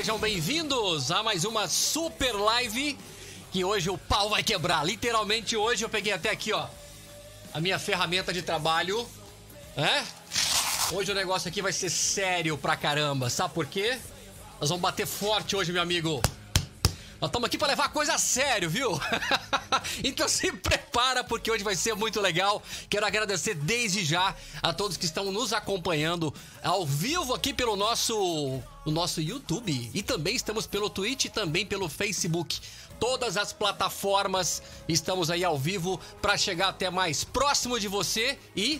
Sejam bem-vindos a mais uma super live que hoje o pau vai quebrar. Literalmente hoje eu peguei até aqui, ó, a minha ferramenta de trabalho, é? Hoje o negócio aqui vai ser sério pra caramba. Sabe por quê? Nós vamos bater forte hoje, meu amigo. Nós estamos aqui para levar a coisa a sério, viu? então se prepara porque hoje vai ser muito legal. Quero agradecer desde já a todos que estão nos acompanhando ao vivo aqui pelo nosso, o nosso YouTube e também estamos pelo Twitch e também pelo Facebook. Todas as plataformas estamos aí ao vivo para chegar até mais próximo de você e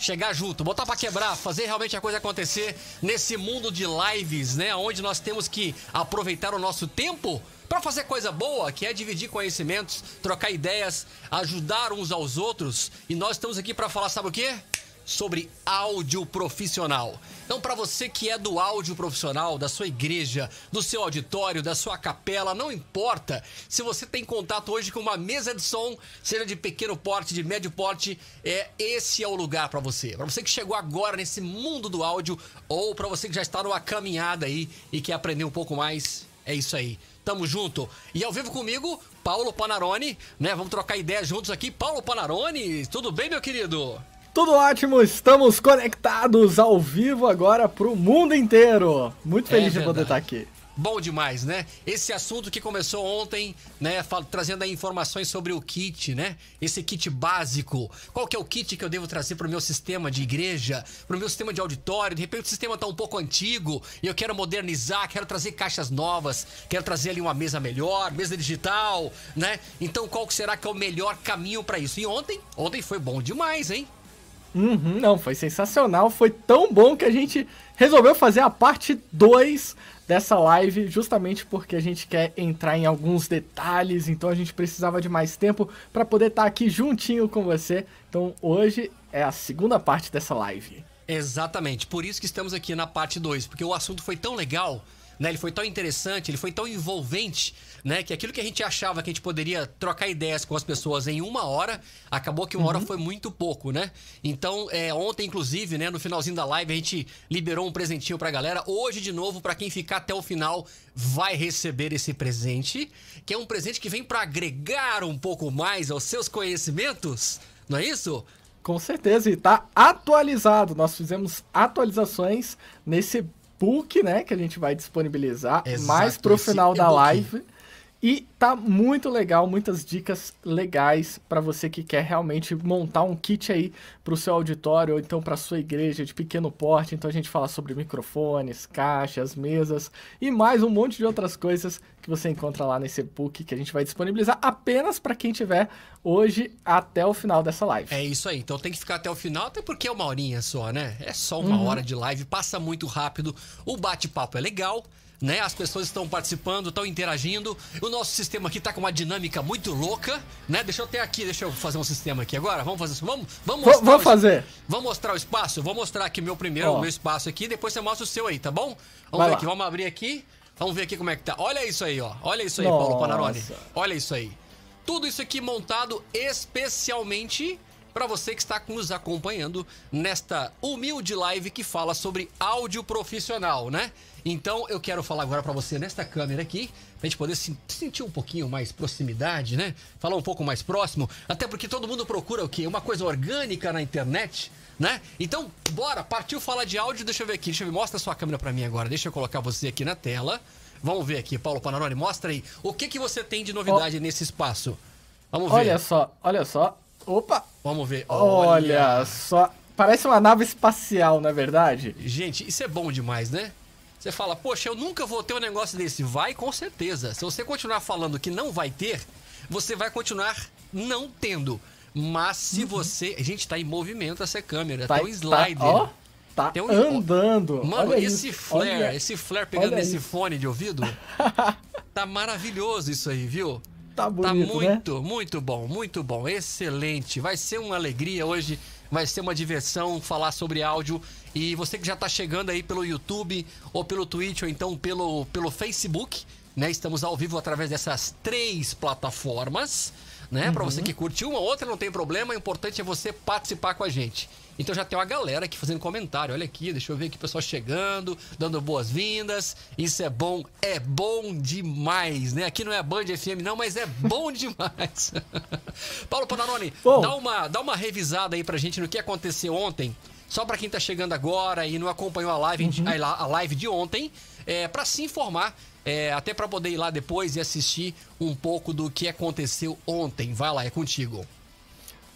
chegar junto, botar para quebrar, fazer realmente a coisa acontecer nesse mundo de lives, né, onde nós temos que aproveitar o nosso tempo para fazer coisa boa, que é dividir conhecimentos, trocar ideias, ajudar uns aos outros. E nós estamos aqui para falar, sabe o quê? sobre áudio profissional. Então, para você que é do áudio profissional, da sua igreja, do seu auditório, da sua capela, não importa se você tem contato hoje com uma mesa de som, seja de pequeno porte, de médio porte, é esse é o lugar para você. Para você que chegou agora nesse mundo do áudio ou para você que já está numa caminhada aí e quer aprender um pouco mais, é isso aí. Tamo junto. E ao vivo comigo, Paulo Panarone, né? Vamos trocar ideias juntos aqui. Paulo Panarone, tudo bem, meu querido? Tudo ótimo, estamos conectados ao vivo agora pro mundo inteiro. Muito é feliz é de poder estar aqui. Bom demais, né? Esse assunto que começou ontem, né, trazendo aí informações sobre o kit, né? Esse kit básico. Qual que é o kit que eu devo trazer para o meu sistema de igreja, para o meu sistema de auditório? De repente o sistema está um pouco antigo e eu quero modernizar, quero trazer caixas novas, quero trazer ali uma mesa melhor, mesa digital, né? Então qual que será que é o melhor caminho para isso? E ontem, ontem foi bom demais, hein? Uhum, não, foi sensacional. Foi tão bom que a gente resolveu fazer a parte 2 dessa live, justamente porque a gente quer entrar em alguns detalhes, então a gente precisava de mais tempo para poder estar tá aqui juntinho com você. Então hoje é a segunda parte dessa live. Exatamente, por isso que estamos aqui na parte 2, porque o assunto foi tão legal né? Ele foi tão interessante, ele foi tão envolvente, né? Que aquilo que a gente achava que a gente poderia trocar ideias com as pessoas em uma hora, acabou que uma uhum. hora foi muito pouco, né? Então, é, ontem, inclusive, né, no finalzinho da live, a gente liberou um presentinho pra galera. Hoje, de novo, para quem ficar até o final, vai receber esse presente, que é um presente que vem para agregar um pouco mais aos seus conhecimentos, não é isso? Com certeza, e tá atualizado. Nós fizemos atualizações nesse book, né, que a gente vai disponibilizar Exato, mais pro final da live. E tá muito legal, muitas dicas legais para você que quer realmente montar um kit aí para o seu auditório ou então para sua igreja de pequeno porte. Então a gente fala sobre microfones, caixas, mesas e mais um monte de outras coisas que você encontra lá nesse book que a gente vai disponibilizar apenas para quem tiver hoje até o final dessa live. É isso aí. Então tem que ficar até o final, até porque é uma horinha só, né? É só uma uhum. hora de live, passa muito rápido. O bate-papo é legal né? As pessoas estão participando, estão interagindo. O nosso sistema aqui está com uma dinâmica muito louca, né? Deixa eu ter aqui, deixa eu fazer um sistema aqui agora. Vamos fazer, vamos, vamos mostrar. Vou fazer. Vamos mostrar o espaço. Vou mostrar aqui meu primeiro, o meu espaço aqui. Depois você mostra o seu aí, tá bom? Vamos Vai ver lá. aqui. Vamos abrir aqui. Vamos ver aqui como é que tá. Olha isso aí, ó. Olha isso aí, Nossa. Paulo Panarone. Olha isso aí. Tudo isso aqui montado especialmente para você que está nos acompanhando nesta humilde live que fala sobre áudio profissional, né? Então eu quero falar agora para você nesta câmera aqui, pra gente poder se sentir um pouquinho mais proximidade, né? Falar um pouco mais próximo, até porque todo mundo procura o quê? Uma coisa orgânica na internet, né? Então, bora, partiu falar de áudio, deixa eu ver aqui, deixa eu ver, mostra a sua câmera para mim agora, deixa eu colocar você aqui na tela. Vamos ver aqui, Paulo Panarone, mostra aí. O que que você tem de novidade oh. nesse espaço? Vamos ver. Olha só, olha só. Opa! Vamos ver. Olha, olha só. Parece uma nave espacial, não é verdade? Gente, isso é bom demais, né? Você fala, poxa, eu nunca vou ter um negócio desse. Vai com certeza. Se você continuar falando que não vai ter, você vai continuar não tendo. Mas se uhum. você. A gente tá em movimento essa câmera. Tá, tem um tá, slider. Tá, ó, tá tem um... andando. Mano, olha esse isso. flare, olha, esse flare pegando nesse isso. fone de ouvido. tá maravilhoso isso aí, viu? Tá, tá bonito, tá muito, né? muito bom, muito bom. Excelente. Vai ser uma alegria hoje. Vai ser uma diversão falar sobre áudio e você que já está chegando aí pelo YouTube, ou pelo Twitch, ou então pelo, pelo Facebook, né? Estamos ao vivo através dessas três plataformas, né? Uhum. Para você que curte uma ou outra, não tem problema. O importante é você participar com a gente. Então já tem uma galera aqui fazendo comentário. Olha aqui, deixa eu ver aqui o pessoal chegando, dando boas-vindas. Isso é bom, é bom demais, né? Aqui não é Band FM não, mas é bom demais. Paulo Panarone, dá uma, dá uma revisada aí pra gente no que aconteceu ontem. Só para quem tá chegando agora e não acompanhou a live, uhum. a, live de ontem, é, para se informar, é, até para poder ir lá depois e assistir um pouco do que aconteceu ontem. Vai lá, é contigo.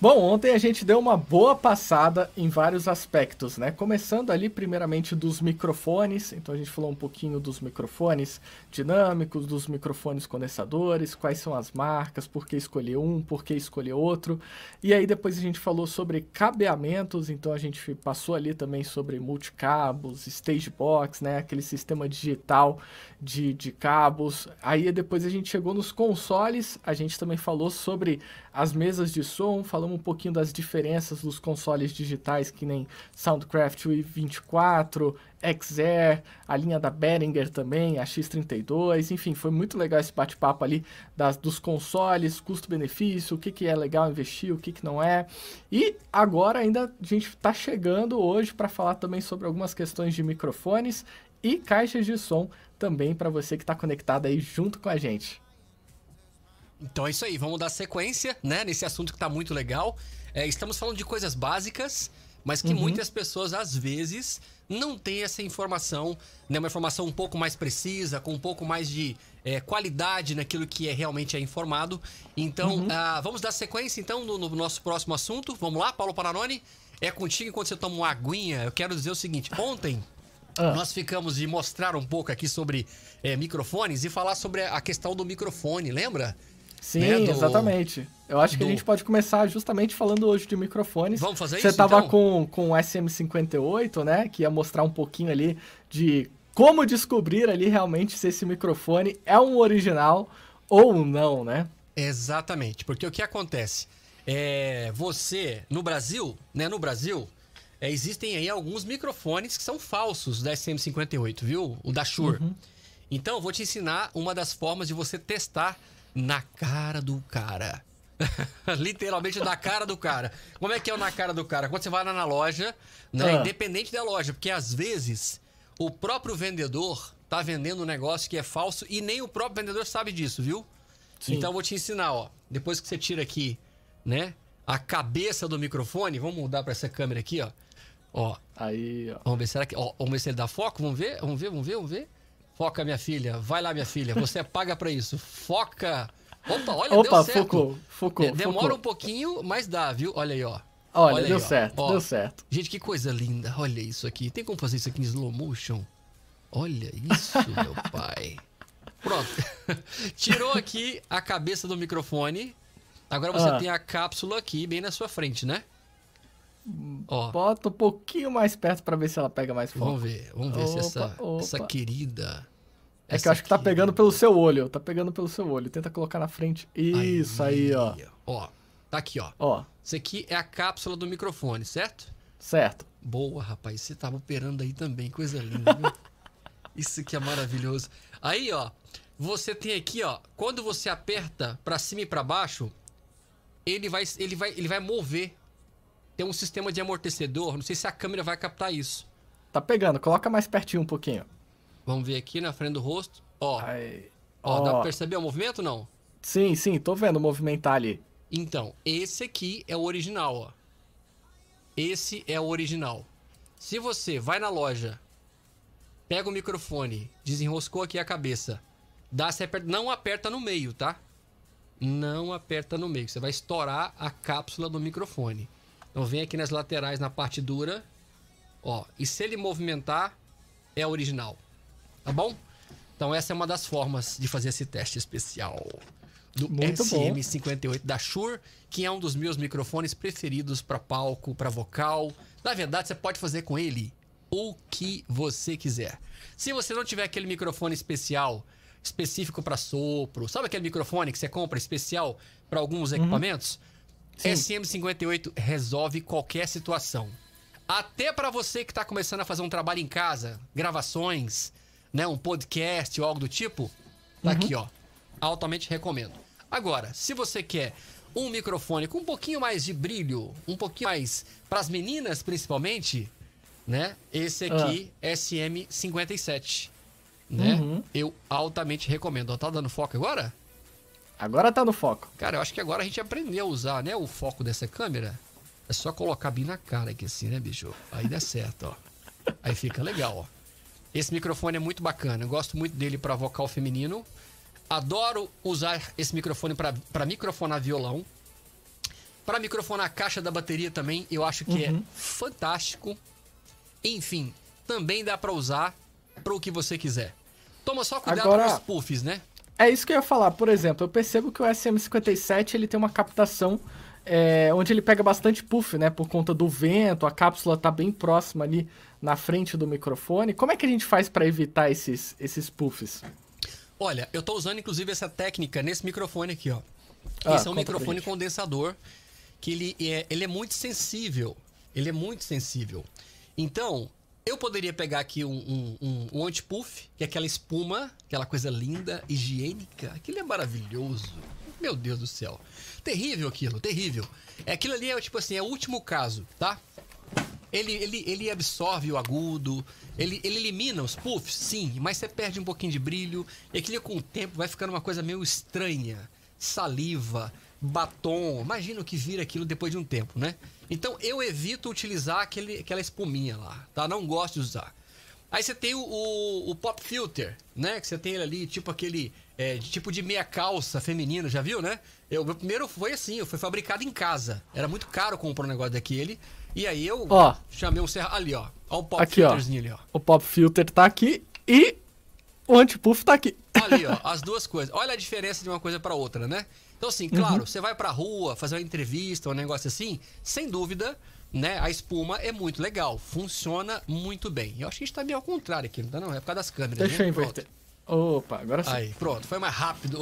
Bom, ontem a gente deu uma boa passada em vários aspectos, né? Começando ali, primeiramente, dos microfones. Então a gente falou um pouquinho dos microfones dinâmicos, dos microfones condensadores, quais são as marcas, por que escolher um, por que escolher outro. E aí depois a gente falou sobre cabeamentos, então a gente passou ali também sobre multicabos, stage box, né? Aquele sistema digital de, de cabos. Aí depois a gente chegou nos consoles, a gente também falou sobre as mesas de som, falamos um pouquinho das diferenças dos consoles digitais, que nem Soundcraft i24, XR, a linha da Behringer também, a X32, enfim, foi muito legal esse bate-papo ali das, dos consoles, custo-benefício, o que, que é legal investir, o que, que não é. E agora ainda a gente está chegando hoje para falar também sobre algumas questões de microfones e caixas de som também para você que está conectado aí junto com a gente. Então é isso aí, vamos dar sequência, né, nesse assunto que está muito legal. É, estamos falando de coisas básicas, mas que uhum. muitas pessoas, às vezes, não têm essa informação, né, uma informação um pouco mais precisa, com um pouco mais de é, qualidade naquilo que é realmente é informado. Então, uhum. uh, vamos dar sequência, então, no, no, nosso próximo assunto. Vamos lá, Paulo Paranoni? É contigo enquanto você toma uma aguinha. Eu quero dizer o seguinte, ontem ah. Nós ficamos de mostrar um pouco aqui sobre é, microfones e falar sobre a questão do microfone, lembra? Sim, né? do... exatamente. Eu acho do... que a gente pode começar justamente falando hoje de microfones. Vamos fazer Você isso, tava então? com, com o SM58, né? Que ia mostrar um pouquinho ali de como descobrir ali realmente se esse microfone é um original ou não, né? Exatamente, porque o que acontece? É, você, no Brasil, né? No Brasil, é, existem aí alguns microfones que são falsos da SM58, viu? O da Shure. Uhum. Então, eu vou te ensinar uma das formas de você testar na cara do cara. Literalmente na cara do cara. Como é que é o na cara do cara? Quando você vai lá na loja, né? Ah. Independente da loja, porque às vezes o próprio vendedor tá vendendo um negócio que é falso e nem o próprio vendedor sabe disso, viu? Sim. Então eu vou te ensinar, ó. Depois que você tira aqui, né? A cabeça do microfone, vamos mudar para essa câmera aqui, ó. Ó. Aí, ó. Vamos ver, será que. Ó, vamos ver se ele dá foco? Vamos ver? Vamos ver, vamos ver, vamos ver. Foca, minha filha. Vai lá, minha filha. Você paga para isso. Foca. Opa, olha, Opa, deu certo. Focou, focou, Demora focou. um pouquinho, mas dá, viu? Olha aí, ó. Olha, olha deu aí, certo, ó. deu certo. Gente, que coisa linda. Olha isso aqui. Tem como fazer isso aqui em slow motion? Olha isso, meu pai. Pronto. Tirou aqui a cabeça do microfone. Agora você ah. tem a cápsula aqui bem na sua frente, né? Ó. Bota um pouquinho mais perto para ver se ela pega mais fogo. Vamos ver, vamos ver opa, se essa, opa. essa querida. É que eu acho que tá pegando pelo seu olho. Tá pegando pelo seu olho. Tenta colocar na frente. Isso aí, aí ó. Ó, tá aqui, ó. Ó. Isso aqui é a cápsula do microfone, certo? Certo. Boa, rapaz. Você tava operando aí também. Coisa linda, viu? Isso aqui é maravilhoso. Aí, ó. Você tem aqui, ó. Quando você aperta para cima e para baixo, ele vai, ele vai, ele vai mover tem um sistema de amortecedor. Não sei se a câmera vai captar isso. Tá pegando, coloca mais pertinho um pouquinho. Vamos ver aqui na frente do rosto. Ó. Aí. Ó, ó, dá pra perceber o movimento não? Sim, sim, tô vendo movimentar ali. Então, esse aqui é o original, ó. Esse é o original. Se você vai na loja, pega o microfone, desenroscou aqui a cabeça, dá, aperta, não aperta no meio, tá? Não aperta no meio. Você vai estourar a cápsula do microfone. Então vem aqui nas laterais, na parte dura. Ó, e se ele movimentar, é original. Tá bom? Então essa é uma das formas de fazer esse teste especial. Do SM58 da Shure, que é um dos meus microfones preferidos para palco, para vocal. Na verdade, você pode fazer com ele o que você quiser. Se você não tiver aquele microfone especial, específico para sopro, sabe aquele microfone que você compra especial para alguns uhum. equipamentos? SM58 resolve qualquer situação. Até para você que está começando a fazer um trabalho em casa, gravações, né, um podcast ou algo do tipo, tá uhum. aqui, ó. Altamente recomendo. Agora, se você quer um microfone com um pouquinho mais de brilho, um pouquinho mais para as meninas principalmente, né? Esse aqui, ah. SM57, né? Uhum. Eu altamente recomendo. Tá dando foco agora? Agora tá no foco. Cara, eu acho que agora a gente aprendeu a usar, né, o foco dessa câmera. É só colocar bem na cara aqui assim, né, bicho? Aí dá certo, ó. Aí fica legal, ó. Esse microfone é muito bacana. Eu gosto muito dele para vocal feminino. Adoro usar esse microfone para microfonar violão. Para microfonar a caixa da bateria também, eu acho que é uhum. é fantástico. Enfim, também dá para usar para o que você quiser. Toma só cuidado Agora... com os puffs, né? É isso que eu ia falar. Por exemplo, eu percebo que o SM57 ele tem uma captação é, onde ele pega bastante puff, né? Por conta do vento, a cápsula tá bem próxima ali na frente do microfone. Como é que a gente faz para evitar esses, esses puffs? Olha, eu tô usando inclusive essa técnica nesse microfone aqui, ó. Ah, Esse é um microfone condensador que ele é, ele é muito sensível. Ele é muito sensível. Então, eu poderia pegar aqui um, um, um, um anti-puff, que é aquela espuma, aquela coisa linda, higiênica. Aquilo é maravilhoso. Meu Deus do céu. Terrível aquilo, terrível. É aquilo ali é tipo assim, é o último caso, tá? Ele, ele, ele absorve o agudo, ele, ele elimina os puffs, sim, mas você perde um pouquinho de brilho. E aquilo com o tempo vai ficando uma coisa meio estranha. Saliva, batom. Imagina o que vira aquilo depois de um tempo, né? Então eu evito utilizar aquele, aquela espuminha lá, tá? Não gosto de usar. Aí você tem o, o, o pop filter, né? Que você tem ele ali, tipo aquele. É, tipo de meia calça feminino, já viu, né? Eu, meu primeiro foi assim, eu fui fabricado em casa. Era muito caro comprar um negócio daquele. E aí eu ó, chamei um serra. Ali, ó. Ó o pop aqui, filterzinho ó. ali, ó. O pop filter tá aqui e o antipuff tá aqui. Ali, ó. As duas coisas. Olha a diferença de uma coisa para outra, né? Então, assim, claro, uhum. você vai pra rua fazer uma entrevista, um negócio assim, sem dúvida, né? A espuma é muito legal, funciona muito bem. Eu acho que a gente tá meio ao contrário aqui, não tá não? É por causa das câmeras. Deixa né? eu inverter. Opa, agora sim. Aí, pronto, foi mais rápido.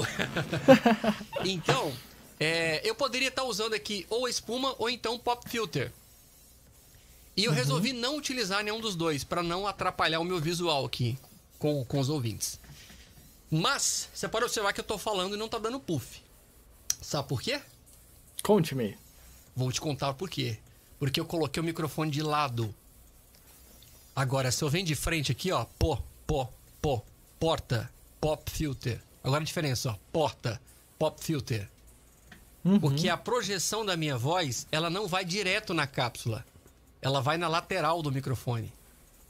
então, é, eu poderia estar tá usando aqui ou espuma ou então pop filter. E eu uhum. resolvi não utilizar nenhum dos dois para não atrapalhar o meu visual aqui com, com os ouvintes. Mas, você pode observar que eu tô falando e não tá dando puff. Sabe por quê? Conte-me. Vou te contar por quê. Porque eu coloquei o microfone de lado. Agora, se eu venho de frente aqui, ó, pô, pô, pô, porta, pop filter. Agora a diferença, ó, porta, pop filter. Uhum. Porque a projeção da minha voz, ela não vai direto na cápsula. Ela vai na lateral do microfone.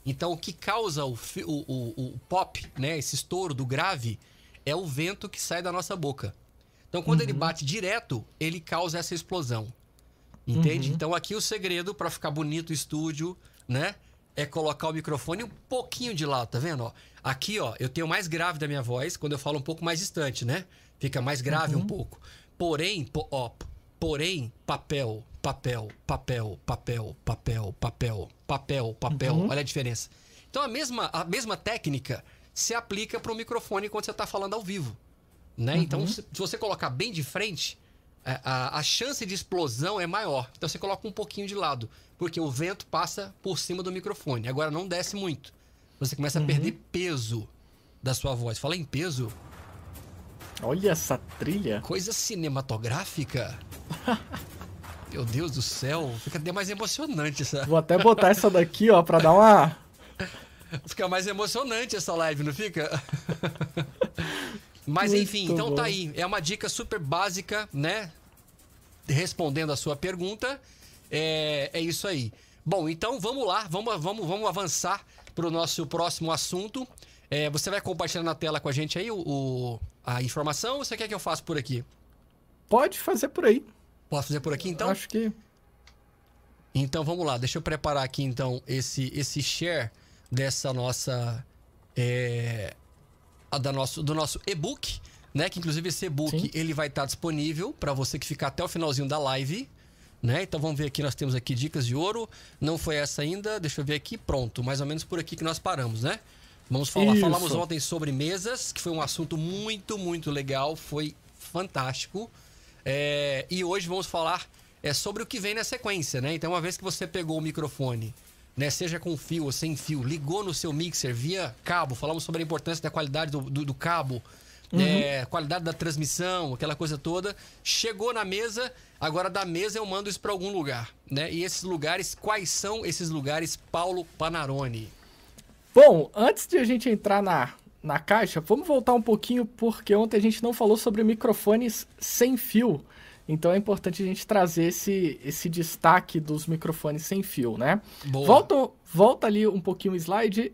Então, o que causa o, o, o, o pop, né, esse estouro do grave, é o vento que sai da nossa boca. Então, quando uhum. ele bate direto, ele causa essa explosão. Entende? Uhum. Então, aqui o segredo para ficar bonito o estúdio, né? É colocar o microfone um pouquinho de lado, tá vendo? Ó, aqui, ó, eu tenho mais grave da minha voz quando eu falo um pouco mais distante, né? Fica mais grave uhum. um pouco. Porém, ó, porém, papel, papel, papel, papel, papel, papel, papel, papel. Uhum. Olha a diferença. Então, a mesma, a mesma técnica se aplica para o microfone quando você está falando ao vivo. Né? Uhum. Então, se, se, você colocar bem de frente, a, a, a, chance de explosão é maior. Então, você coloca um pouquinho de lado, porque o vento passa por cima do microfone. Agora, não desce muito. Você começa uhum. a perder peso da sua voz. Fala em peso. Olha essa trilha. Coisa cinematográfica. Meu Deus do céu, fica até mais emocionante essa. Vou até botar essa daqui, ó, pra dar uma. Fica mais emocionante essa live, não fica? Mas Muito enfim, então bom. tá aí. É uma dica super básica, né? Respondendo a sua pergunta. É, é isso aí. Bom, então vamos lá, vamos, vamos, vamos avançar para o nosso próximo assunto. É, você vai compartilhar na tela com a gente aí o, o, a informação ou você quer que eu faça por aqui? Pode fazer por aí. Posso fazer por aqui então? Acho que. Então vamos lá, deixa eu preparar aqui então esse, esse share dessa nossa. É, da nosso, do nosso e-book, né? Que inclusive esse e-book ele vai estar disponível para você que ficar até o finalzinho da live. Né? Então vamos ver aqui, nós temos aqui dicas de ouro. Não foi essa ainda, deixa eu ver aqui, pronto. Mais ou menos por aqui que nós paramos, né? Vamos falar, Isso. falamos ontem sobre mesas, que foi um assunto muito, muito legal, foi fantástico. É, e hoje vamos falar é, sobre o que vem na sequência, né? Então, uma vez que você pegou o microfone né, seja com fio ou sem fio, ligou no seu mixer via cabo, falamos sobre a importância da qualidade do, do, do cabo, uhum. é, qualidade da transmissão, aquela coisa toda. Chegou na mesa, agora da mesa eu mando isso para algum lugar, né? E esses lugares, quais são esses lugares, Paulo Panarone? Bom, antes de a gente entrar na, na caixa, vamos voltar um pouquinho, porque ontem a gente não falou sobre microfones sem fio. Então é importante a gente trazer esse, esse destaque dos microfones sem fio, né? Boa. Volta, volta ali um pouquinho o slide.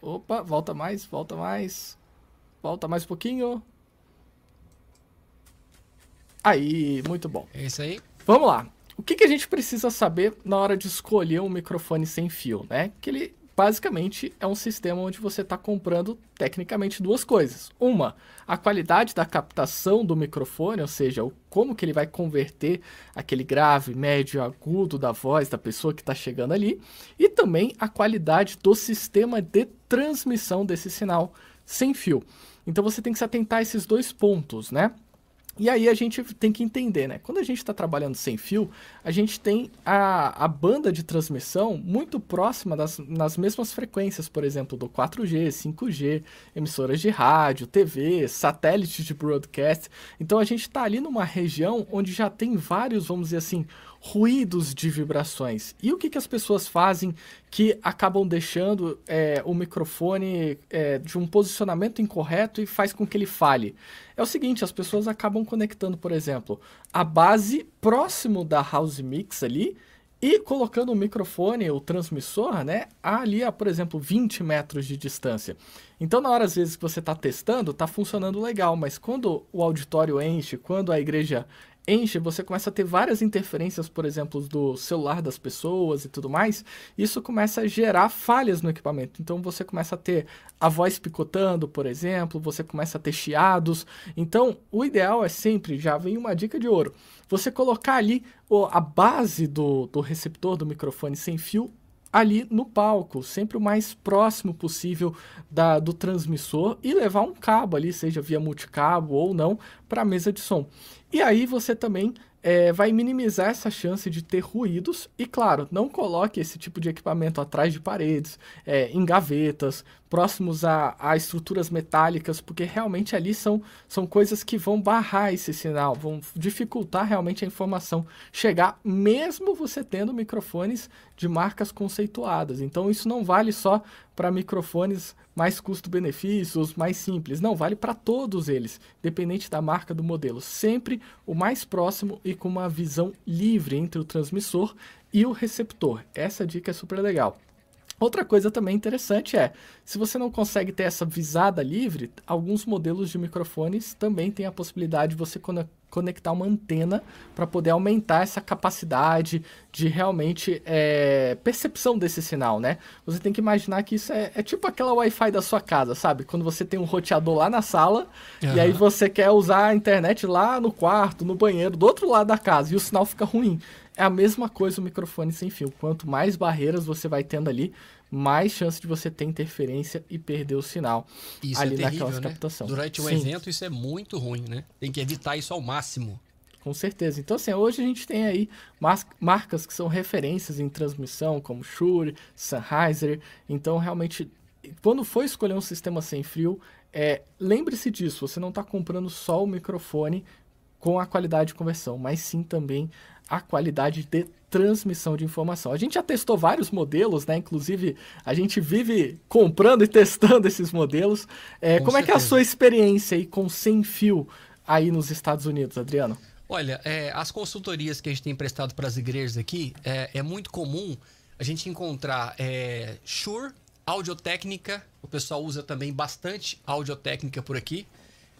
Opa, volta mais, volta mais. Volta mais um pouquinho. Aí, muito bom. É isso aí. Vamos lá. O que, que a gente precisa saber na hora de escolher um microfone sem fio, né? Que ele basicamente é um sistema onde você está comprando tecnicamente duas coisas. Uma, a qualidade da captação do microfone, ou seja, o, como que ele vai converter aquele grave, médio, agudo da voz da pessoa que está chegando ali, e também a qualidade do sistema de transmissão desse sinal sem fio. Então você tem que se atentar a esses dois pontos, né? E aí a gente tem que entender, né? Quando a gente está trabalhando sem fio, a gente tem a, a banda de transmissão muito próxima das nas mesmas frequências, por exemplo, do 4G, 5G, emissoras de rádio, TV, satélites de broadcast. Então a gente está ali numa região onde já tem vários, vamos dizer assim, ruídos de vibrações. E o que, que as pessoas fazem que acabam deixando é, o microfone é, de um posicionamento incorreto e faz com que ele falhe? É o seguinte, as pessoas acabam conectando, por exemplo, a base próximo da house mix ali e colocando o microfone, o transmissor, né, ali a, por exemplo, 20 metros de distância. Então, na hora, às vezes, que você está testando, está funcionando legal, mas quando o auditório enche, quando a igreja enche, você começa a ter várias interferências, por exemplo, do celular das pessoas e tudo mais. Isso começa a gerar falhas no equipamento. Então você começa a ter a voz picotando, por exemplo, você começa a ter chiados. Então, o ideal é sempre, já vem uma dica de ouro, você colocar ali a base do, do receptor do microfone sem fio ali no palco, sempre o mais próximo possível da, do transmissor e levar um cabo ali, seja via multicabo ou não, para a mesa de som. E aí você também é, vai minimizar essa chance de ter ruídos e, claro, não coloque esse tipo de equipamento atrás de paredes, é, em gavetas, próximos a, a, estruturas metálicas, porque realmente ali são, são coisas que vão barrar esse sinal, vão dificultar realmente a informação chegar, mesmo você tendo microfones de marcas conceituadas. Então, isso não vale só para microfones mais custo-benefício, mais simples. Não, vale para todos eles, dependente da marca do modelo. Sempre o mais próximo e com uma visão livre entre o transmissor e o receptor. Essa dica é super legal. Outra coisa também interessante é, se você não consegue ter essa visada livre, alguns modelos de microfones também têm a possibilidade de você conectar uma antena para poder aumentar essa capacidade de realmente é, percepção desse sinal, né? Você tem que imaginar que isso é, é tipo aquela Wi-Fi da sua casa, sabe? Quando você tem um roteador lá na sala uhum. e aí você quer usar a internet lá no quarto, no banheiro, do outro lado da casa e o sinal fica ruim. É a mesma coisa o microfone sem fio. Quanto mais barreiras você vai tendo ali, mais chance de você ter interferência e perder o sinal isso ali é terrível, naquela né? captação. Durante um Sim. evento isso é muito ruim, né? Tem que evitar isso ao máximo. Com certeza. Então, assim, hoje a gente tem aí marcas que são referências em transmissão, como Shure, Sennheiser. Então, realmente, quando for escolher um sistema sem fio, é, lembre-se disso. Você não está comprando só o microfone com a qualidade de conversão, mas sim também a qualidade de transmissão de informação. A gente já testou vários modelos, né? Inclusive, a gente vive comprando e testando esses modelos. É, como certeza. é que é a sua experiência aí com sem fio aí nos Estados Unidos, Adriano? Olha, é, as consultorias que a gente tem prestado para as igrejas aqui, é, é, muito comum a gente encontrar é, Shure, audiotécnica, o pessoal usa também bastante audiotécnica por aqui.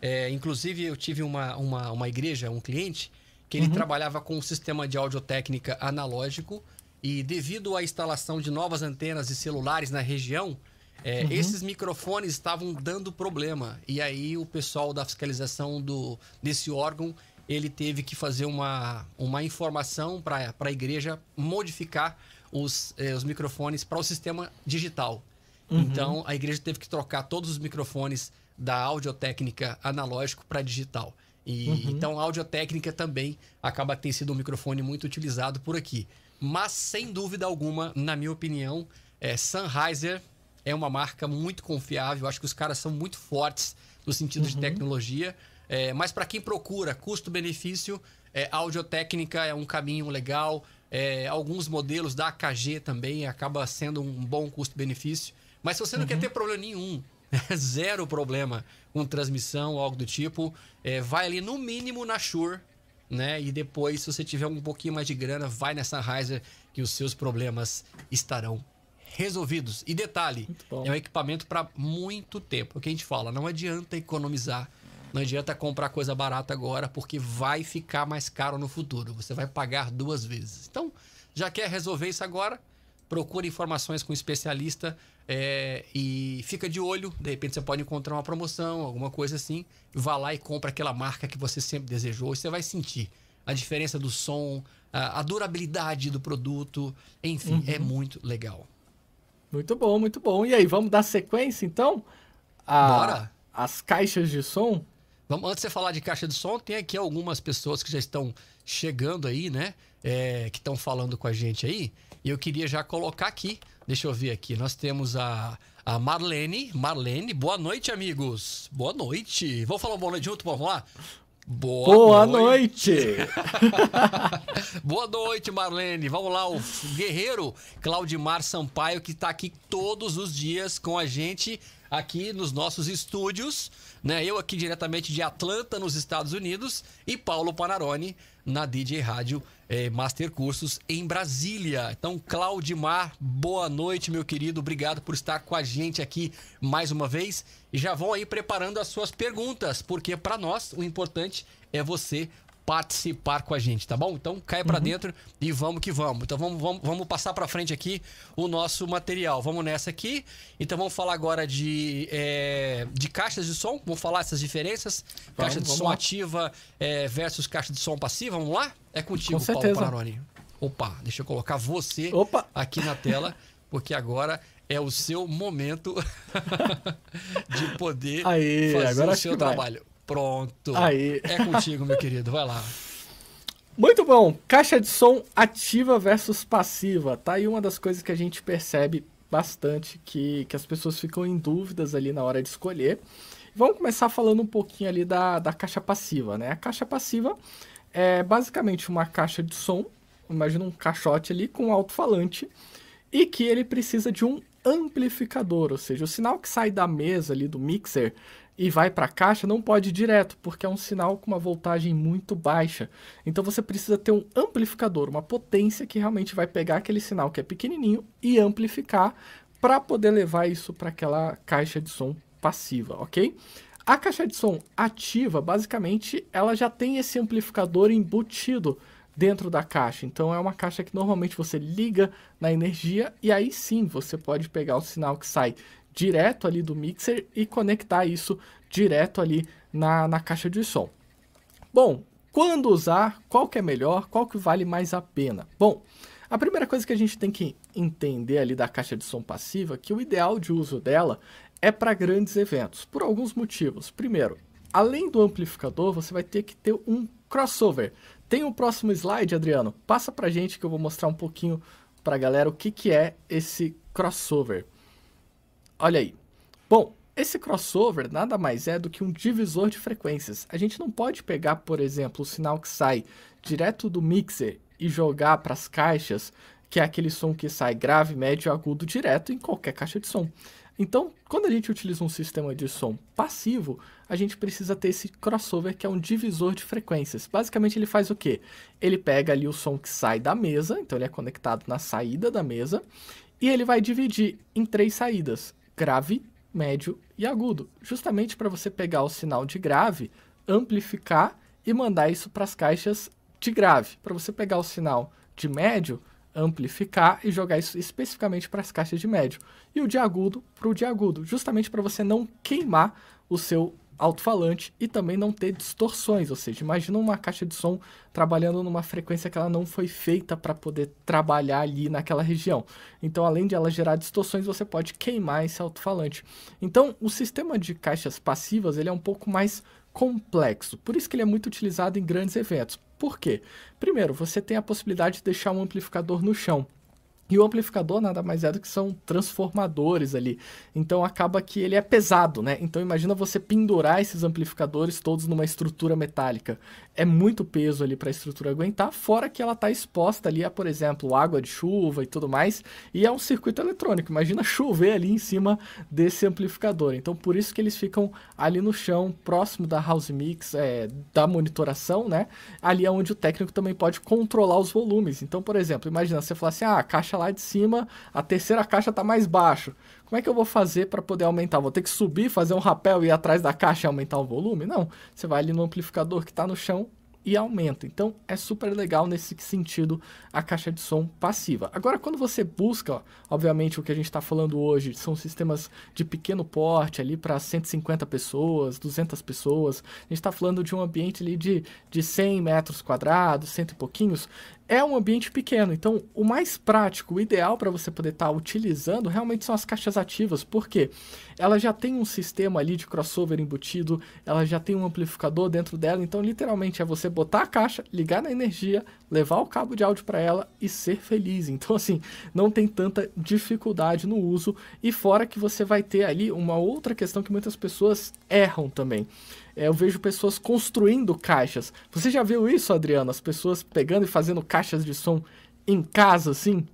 É, inclusive, eu tive uma, uma, uma igreja, um cliente, que ele uhum. trabalhava com um sistema de audiotécnica analógico e devido à instalação de novas antenas e celulares na região, é, uhum. esses microfones estavam dando problema. E aí o pessoal da fiscalização do, desse órgão ele teve que fazer uma, uma informação para a igreja modificar os, eh, os microfones para o sistema digital. Uhum. Então a igreja teve que trocar todos os microfones da audiotécnica analógico para digital. E, uhum. Então, a audiotécnica também acaba tendo sido um microfone muito utilizado por aqui. Mas, sem dúvida alguma, na minha opinião, é, Sennheiser é uma marca muito confiável. Acho que os caras são muito fortes no sentido uhum. de tecnologia. É, mas para quem procura custo-benefício, é, audiotécnica é um caminho legal. É, alguns modelos da AKG também acaba sendo um bom custo-benefício. Mas se você não uhum. quer ter problema nenhum, zero problema com transmissão ou algo do tipo, é, vai ali no mínimo na Shure, né? E depois, se você tiver um pouquinho mais de grana, vai nessa Riser que os seus problemas estarão resolvidos. E detalhe, é um equipamento para muito tempo. É o que a gente fala, não adianta economizar, não adianta comprar coisa barata agora, porque vai ficar mais caro no futuro. Você vai pagar duas vezes. Então, já quer resolver isso agora? Procure informações com um especialista é, e fica de olho. De repente você pode encontrar uma promoção, alguma coisa assim. Vá lá e compra aquela marca que você sempre desejou e você vai sentir a diferença do som, a, a durabilidade do produto. Enfim, é uhum. é muito legal. Muito bom, muito bom. E aí, vamos dar sequência então? A, Bora! As caixas de som? Vamos, antes de você falar de caixa de som, tem aqui algumas pessoas que já estão chegando aí, né? É, que estão falando com a gente aí. E eu queria já colocar aqui. Deixa eu ver aqui. Nós temos a, a Marlene. Marlene, boa noite, amigos. Boa noite. Vamos falar boa noite junto? Vamos lá? Boa, Boa noite! noite. Boa noite, Marlene. Vamos lá, o guerreiro Claudimar Sampaio, que está aqui todos os dias com a gente aqui nos nossos estúdios. Né? Eu aqui diretamente de Atlanta, nos Estados Unidos, e Paulo Panarone na DJ Rádio é, Master Cursos em Brasília. Então, Claudimar, boa noite, meu querido. Obrigado por estar com a gente aqui mais uma vez. E já vão aí preparando as suas perguntas, porque para nós o importante é você participar com a gente, tá bom? Então cai para uhum. dentro e vamos que vamos. Então vamos, vamos, vamos passar para frente aqui o nosso material. Vamos nessa aqui. Então vamos falar agora de, é, de caixas de som. Vamos falar essas diferenças. Vamos, caixa de som lá. ativa é, versus caixa de som passiva. Vamos lá? É contigo, com Paulo Panaroni. Opa, deixa eu colocar você Opa. aqui na tela, porque agora é o seu momento de poder Aí, fazer o seu trabalho. Vai. Pronto. Aí. É contigo, meu querido. Vai lá. Muito bom. Caixa de som ativa versus passiva. Tá aí uma das coisas que a gente percebe bastante que, que as pessoas ficam em dúvidas ali na hora de escolher. Vamos começar falando um pouquinho ali da, da caixa passiva, né? A caixa passiva é basicamente uma caixa de som, imagina um caixote ali com um alto-falante, e que ele precisa de um amplificador, ou seja, o sinal que sai da mesa ali do mixer e vai para a caixa não pode ir direto, porque é um sinal com uma voltagem muito baixa. Então você precisa ter um amplificador, uma potência que realmente vai pegar aquele sinal que é pequenininho e amplificar para poder levar isso para aquela caixa de som passiva, ok? A caixa de som ativa, basicamente, ela já tem esse amplificador embutido dentro da caixa. Então é uma caixa que normalmente você liga na energia e aí sim você pode pegar o sinal que sai direto ali do mixer e conectar isso direto ali na, na caixa de som. Bom, quando usar, qual que é melhor, qual que vale mais a pena? Bom, a primeira coisa que a gente tem que entender ali da caixa de som passiva é que o ideal de uso dela é para grandes eventos, por alguns motivos. Primeiro, além do amplificador, você vai ter que ter um crossover. Tem o um próximo slide, Adriano? Passa para gente que eu vou mostrar um pouquinho para a galera o que, que é esse crossover. Olha aí. Bom, esse crossover nada mais é do que um divisor de frequências. A gente não pode pegar, por exemplo, o sinal que sai direto do mixer e jogar para as caixas, que é aquele som que sai grave, médio e agudo direto em qualquer caixa de som. Então, quando a gente utiliza um sistema de som passivo, a gente precisa ter esse crossover que é um divisor de frequências. Basicamente, ele faz o quê? Ele pega ali o som que sai da mesa, então ele é conectado na saída da mesa, e ele vai dividir em três saídas grave, médio e agudo, justamente para você pegar o sinal de grave, amplificar e mandar isso para as caixas de grave, para você pegar o sinal de médio, amplificar e jogar isso especificamente para as caixas de médio, e o de agudo para o de agudo, justamente para você não queimar o seu alto-falante e também não ter distorções, ou seja, imagina uma caixa de som trabalhando numa frequência que ela não foi feita para poder trabalhar ali naquela região. Então, além de ela gerar distorções, você pode queimar esse alto-falante. Então, o sistema de caixas passivas ele é um pouco mais complexo, por isso que ele é muito utilizado em grandes eventos. Por quê? Primeiro, você tem a possibilidade de deixar um amplificador no chão. E o amplificador nada mais é do que são transformadores ali. Então acaba que ele é pesado, né? Então imagina você pendurar esses amplificadores todos numa estrutura metálica. É muito peso ali para a estrutura aguentar, fora que ela está exposta ali a, por exemplo, água de chuva e tudo mais. E é um circuito eletrônico. Imagina chover ali em cima desse amplificador. Então por isso que eles ficam ali no chão, próximo da house mix, é, da monitoração, né? Ali é onde o técnico também pode controlar os volumes. Então, por exemplo, imagina você falar assim: ah, a caixa lá de cima, a terceira caixa está mais baixo. Como é que eu vou fazer para poder aumentar? Vou ter que subir, fazer um rapel e ir atrás da caixa e aumentar o volume? Não. Você vai ali no amplificador que está no chão e aumenta. Então é super legal nesse sentido a caixa de som passiva. Agora, quando você busca, obviamente o que a gente está falando hoje são sistemas de pequeno porte ali para 150 pessoas, 200 pessoas. A gente está falando de um ambiente ali de, de 100 metros quadrados, cento e pouquinhos é um ambiente pequeno. Então, o mais prático, o ideal para você poder estar tá utilizando realmente são as caixas ativas, porque ela já tem um sistema ali de crossover embutido, ela já tem um amplificador dentro dela, então literalmente é você botar a caixa, ligar na energia, levar o cabo de áudio para ela e ser feliz. Então, assim, não tem tanta dificuldade no uso. E fora que você vai ter ali uma outra questão que muitas pessoas erram também eu vejo pessoas construindo caixas. Você já viu isso, Adriano? As pessoas pegando e fazendo caixas de som em casa, assim?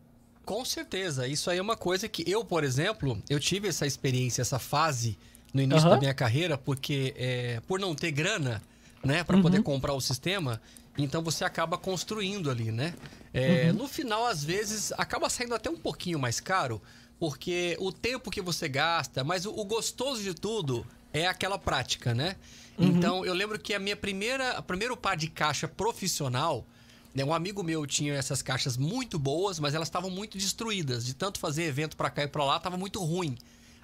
Com certeza. Isso aí é uma coisa que eu, por exemplo, eu tive essa experiência, essa fase no início uhum. da minha carreira, porque é, por não ter grana, né, para uhum. poder comprar o sistema, então você acaba construindo ali, né? É, uhum. No final, às vezes, acaba saindo até um pouquinho mais caro, porque o tempo que você gasta, mas o, o gostoso de tudo é aquela prática, né? Uhum. Então, eu lembro que a minha primeira, a primeiro par de caixa profissional, né, um amigo meu tinha essas caixas muito boas, mas elas estavam muito destruídas. De tanto fazer evento para cá e para lá, tava muito ruim.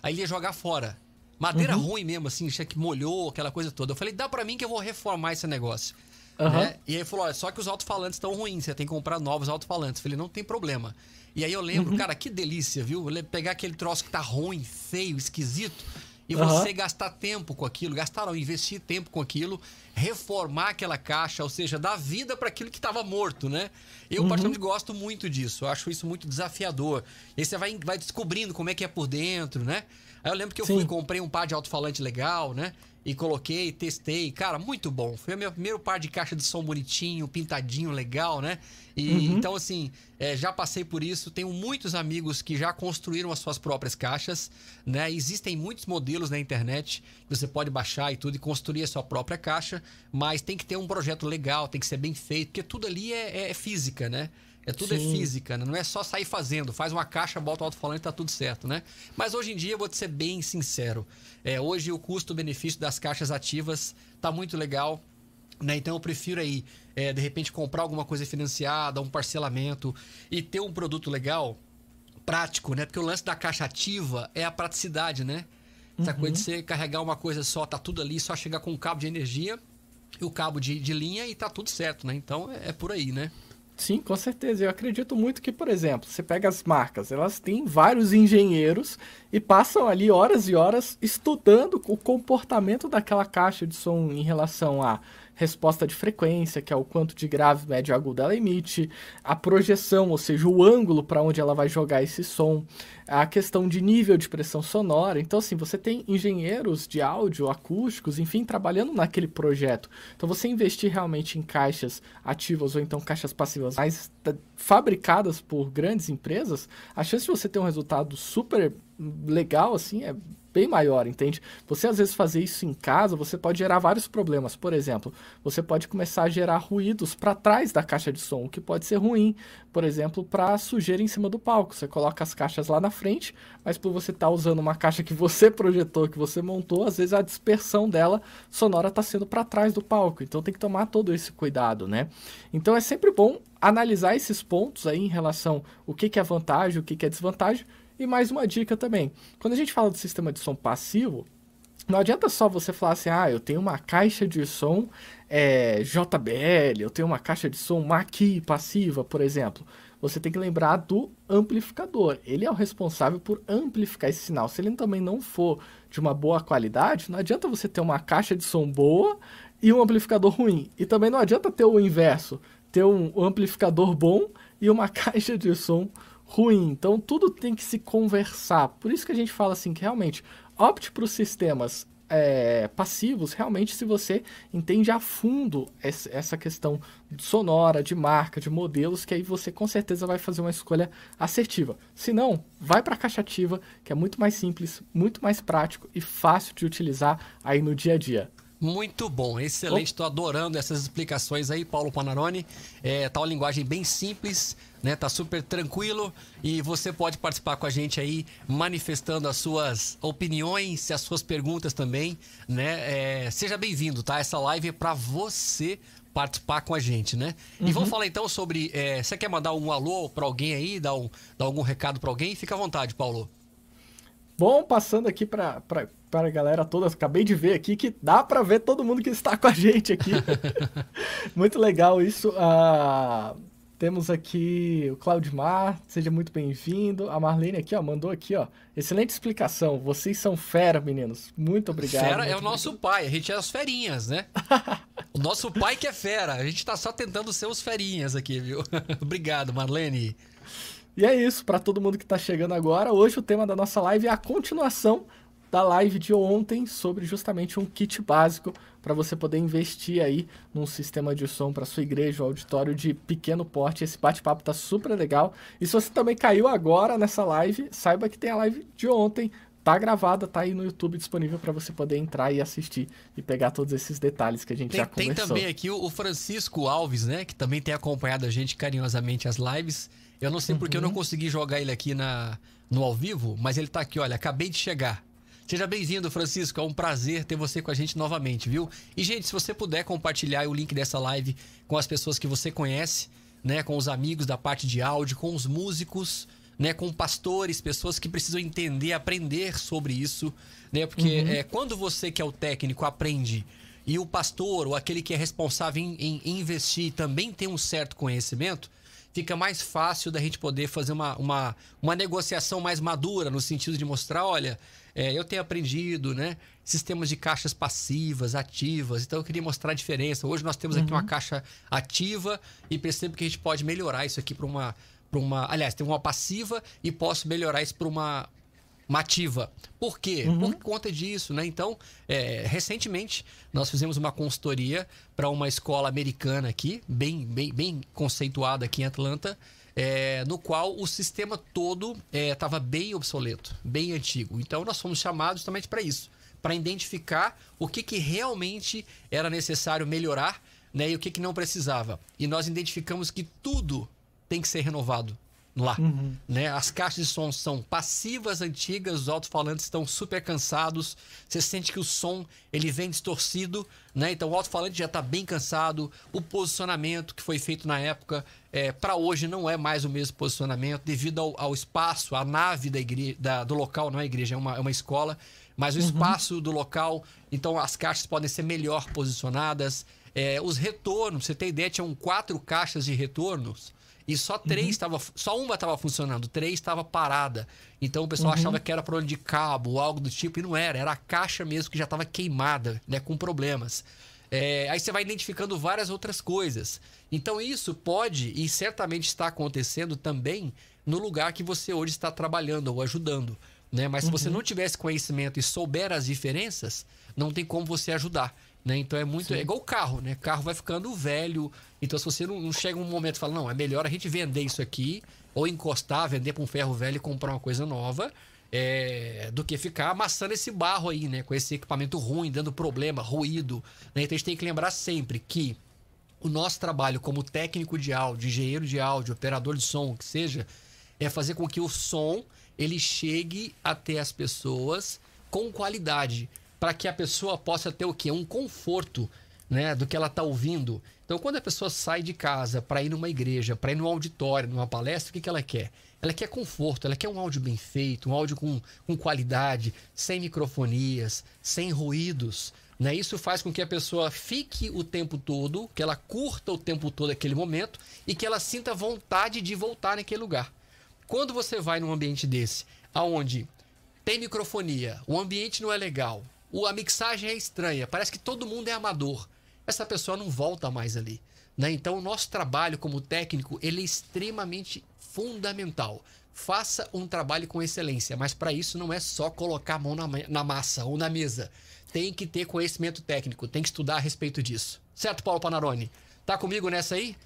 Aí ele ia jogar fora. Madeira uhum. ruim mesmo, assim, que molhou, aquela coisa toda. Eu falei, dá para mim que eu vou reformar esse negócio. Uhum. Né? E aí ele falou, olha, só que os alto-falantes estão ruins, você tem que comprar novos alto-falantes. Falei, não tem problema. E aí eu lembro, uhum. cara, que delícia, viu? Pegar aquele troço que tá ruim, feio, esquisito, e uhum. você gastar tempo com aquilo, gastar não, investir tempo com aquilo, reformar aquela caixa, ou seja, dar vida para aquilo que estava morto, né? Eu, uhum. particularmente, gosto muito disso. Eu acho isso muito desafiador. E aí você vai, vai descobrindo como é que é por dentro, né? Aí eu lembro que eu Sim. fui comprei um par de alto-falante legal, né? E coloquei, testei. Cara, muito bom. Foi o meu primeiro par de caixa de som bonitinho, pintadinho, legal, né? E uhum. então, assim, é, já passei por isso. Tenho muitos amigos que já construíram as suas próprias caixas, né? Existem muitos modelos na internet que você pode baixar e tudo e construir a sua própria caixa, mas tem que ter um projeto legal, tem que ser bem feito, porque tudo ali é, é física, né? É tudo é Sim. é física, né? não é só sair fazendo. Faz uma caixa, bota o alto-falante e tá tudo certo, né? Mas hoje em dia, eu vou te ser bem sincero. É, hoje o custo-benefício das caixas ativas tá muito legal. Né? Então eu prefiro aí, é, de repente, comprar alguma coisa financiada, um parcelamento e ter um produto legal, prático, né? Porque o lance da caixa ativa é a praticidade, né? Essa uhum. coisa de você carregar uma coisa só, tá tudo ali, só chegar com um cabo de energia e o cabo de, de linha e tá tudo certo, né? Então é, é por aí, né? Sim, com certeza. Eu acredito muito que, por exemplo, você pega as marcas, elas têm vários engenheiros e passam ali horas e horas estudando o comportamento daquela caixa de som em relação a resposta de frequência, que é o quanto de grave, médio e agudo ela emite, a projeção, ou seja, o ângulo para onde ela vai jogar esse som, a questão de nível de pressão sonora. Então, assim, você tem engenheiros de áudio, acústicos, enfim, trabalhando naquele projeto. Então, você investir realmente em caixas ativas ou então caixas passivas mais fabricadas por grandes empresas, a chance de você ter um resultado super legal, assim, é bem maior, entende? Você às vezes fazer isso em casa, você pode gerar vários problemas. Por exemplo, você pode começar a gerar ruídos para trás da caixa de som, o que pode ser ruim, por exemplo, para sujeira em cima do palco. Você coloca as caixas lá na frente, mas por você estar tá usando uma caixa que você projetou, que você montou, às vezes a dispersão dela sonora está sendo para trás do palco. Então tem que tomar todo esse cuidado, né? Então é sempre bom analisar esses pontos aí em relação o que, que é vantagem, o que, que é desvantagem e mais uma dica também: quando a gente fala do sistema de som passivo, não adianta só você falar assim, ah, eu tenho uma caixa de som é, JBL, eu tenho uma caixa de som Maqui passiva, por exemplo. Você tem que lembrar do amplificador. Ele é o responsável por amplificar esse sinal. Se ele também não for de uma boa qualidade, não adianta você ter uma caixa de som boa e um amplificador ruim. E também não adianta ter o inverso, ter um amplificador bom e uma caixa de som ruim. Então tudo tem que se conversar. Por isso que a gente fala assim que realmente opte para os sistemas é, passivos, realmente, se você entende a fundo essa questão sonora, de marca, de modelos, que aí você com certeza vai fazer uma escolha assertiva. Se não, vai para a caixa ativa, que é muito mais simples, muito mais prático e fácil de utilizar aí no dia a dia. Muito bom, excelente. Estou adorando essas explicações aí, Paulo Panarone. É, tá uma linguagem bem simples, né? Tá super tranquilo e você pode participar com a gente aí, manifestando as suas opiniões e as suas perguntas também, né? É, seja bem-vindo, tá? Essa live é para você participar com a gente, né? Uhum. E vamos falar então sobre. É, você quer mandar um alô para alguém aí, dar, um, dar algum recado para alguém? Fica à vontade, Paulo. Bom, passando aqui para para a galera toda, acabei de ver aqui que dá para ver todo mundo que está com a gente aqui. muito legal isso. Uh, temos aqui o Claudimar, seja muito bem-vindo. A Marlene aqui, ó, mandou aqui, ó. Excelente explicação. Vocês são fera, meninos. Muito obrigado. Fera é o nosso pai, a gente é as ferinhas, né? o nosso pai que é fera. A gente tá só tentando ser os ferinhas aqui, viu? obrigado, Marlene. E é isso, para todo mundo que está chegando agora. Hoje o tema da nossa live é a continuação da live de ontem sobre justamente um kit básico para você poder investir aí num sistema de som para sua igreja ou auditório de pequeno porte. Esse bate-papo tá super legal. E se você também caiu agora nessa live, saiba que tem a live de ontem, tá gravada, tá aí no YouTube disponível para você poder entrar e assistir e pegar todos esses detalhes que a gente tem, já conversou. Tem também aqui o Francisco Alves, né, que também tem acompanhado a gente carinhosamente as lives. Eu não sei uhum. porque eu não uhum. consegui jogar ele aqui na no ao vivo, mas ele tá aqui, olha, acabei de chegar. Seja bem-vindo, Francisco. É um prazer ter você com a gente novamente, viu? E, gente, se você puder compartilhar o link dessa live com as pessoas que você conhece, né? Com os amigos da parte de áudio, com os músicos, né? Com pastores, pessoas que precisam entender, aprender sobre isso, né? Porque uhum. é, quando você que é o técnico aprende e o pastor ou aquele que é responsável em, em investir também tem um certo conhecimento, fica mais fácil da gente poder fazer uma, uma, uma negociação mais madura, no sentido de mostrar, olha, é, eu tenho aprendido, né? Sistemas de caixas passivas, ativas. Então eu queria mostrar a diferença. Hoje nós temos aqui uhum. uma caixa ativa e percebo que a gente pode melhorar isso aqui para uma, uma. Aliás, tem uma passiva e posso melhorar isso para uma, uma ativa. Por quê? Uhum. Por conta disso, né? Então, é, recentemente, nós fizemos uma consultoria para uma escola americana aqui, bem, bem, bem conceituada aqui em Atlanta, é, no qual o sistema todo estava é, bem obsoleto, bem antigo. Então nós fomos chamados justamente para isso, para identificar o que, que realmente era necessário melhorar né, e o que, que não precisava. E nós identificamos que tudo tem que ser renovado lá. Uhum. Né? As caixas de som são passivas, antigas, os alto-falantes estão super cansados. Você sente que o som ele vem distorcido, né? Então o alto-falante já está bem cansado. O posicionamento que foi feito na época é, para hoje não é mais o mesmo posicionamento devido ao, ao espaço, a nave da igreja, da, do local, não é igreja, é uma, é uma escola, mas o uhum. espaço do local. Então as caixas podem ser melhor posicionadas. É, os retornos, você tem ideia, tinham quatro caixas de retornos e só três estava. Uhum. Só uma estava funcionando, três estava parada. Então o pessoal uhum. achava que era problema de cabo ou algo do tipo, e não era, era a caixa mesmo que já estava queimada, né? Com problemas. É, aí você vai identificando várias outras coisas. Então isso pode e certamente está acontecendo também no lugar que você hoje está trabalhando ou ajudando. Né? Mas se você uhum. não tivesse conhecimento e souber as diferenças, não tem como você ajudar. Né? Então é muito. É igual o carro, né? O carro vai ficando velho. Então, se você não, não chega um momento e fala, não, é melhor a gente vender isso aqui, ou encostar, vender para um ferro velho e comprar uma coisa nova, é, do que ficar amassando esse barro aí, né? Com esse equipamento ruim, dando problema, ruído. Né? Então a gente tem que lembrar sempre que o nosso trabalho como técnico de áudio, engenheiro de áudio, operador de som, o que seja, é fazer com que o som ele chegue até as pessoas com qualidade para que a pessoa possa ter o quê? Um conforto né, do que ela está ouvindo. Então, quando a pessoa sai de casa para ir numa igreja, para ir num auditório, numa palestra, o que, que ela quer? Ela quer conforto, ela quer um áudio bem feito, um áudio com, com qualidade, sem microfonias, sem ruídos. Né? Isso faz com que a pessoa fique o tempo todo, que ela curta o tempo todo aquele momento e que ela sinta vontade de voltar naquele lugar. Quando você vai num ambiente desse, aonde tem microfonia, o ambiente não é legal, a mixagem é estranha, parece que todo mundo é amador. Essa pessoa não volta mais ali. Né? Então, o nosso trabalho como técnico ele é extremamente fundamental. faça um trabalho com excelência. Mas para isso não é só colocar a mão na, na massa ou na mesa. Tem que ter conhecimento técnico, tem que estudar a respeito disso. Certo, Paulo Panarone? Tá comigo nessa aí?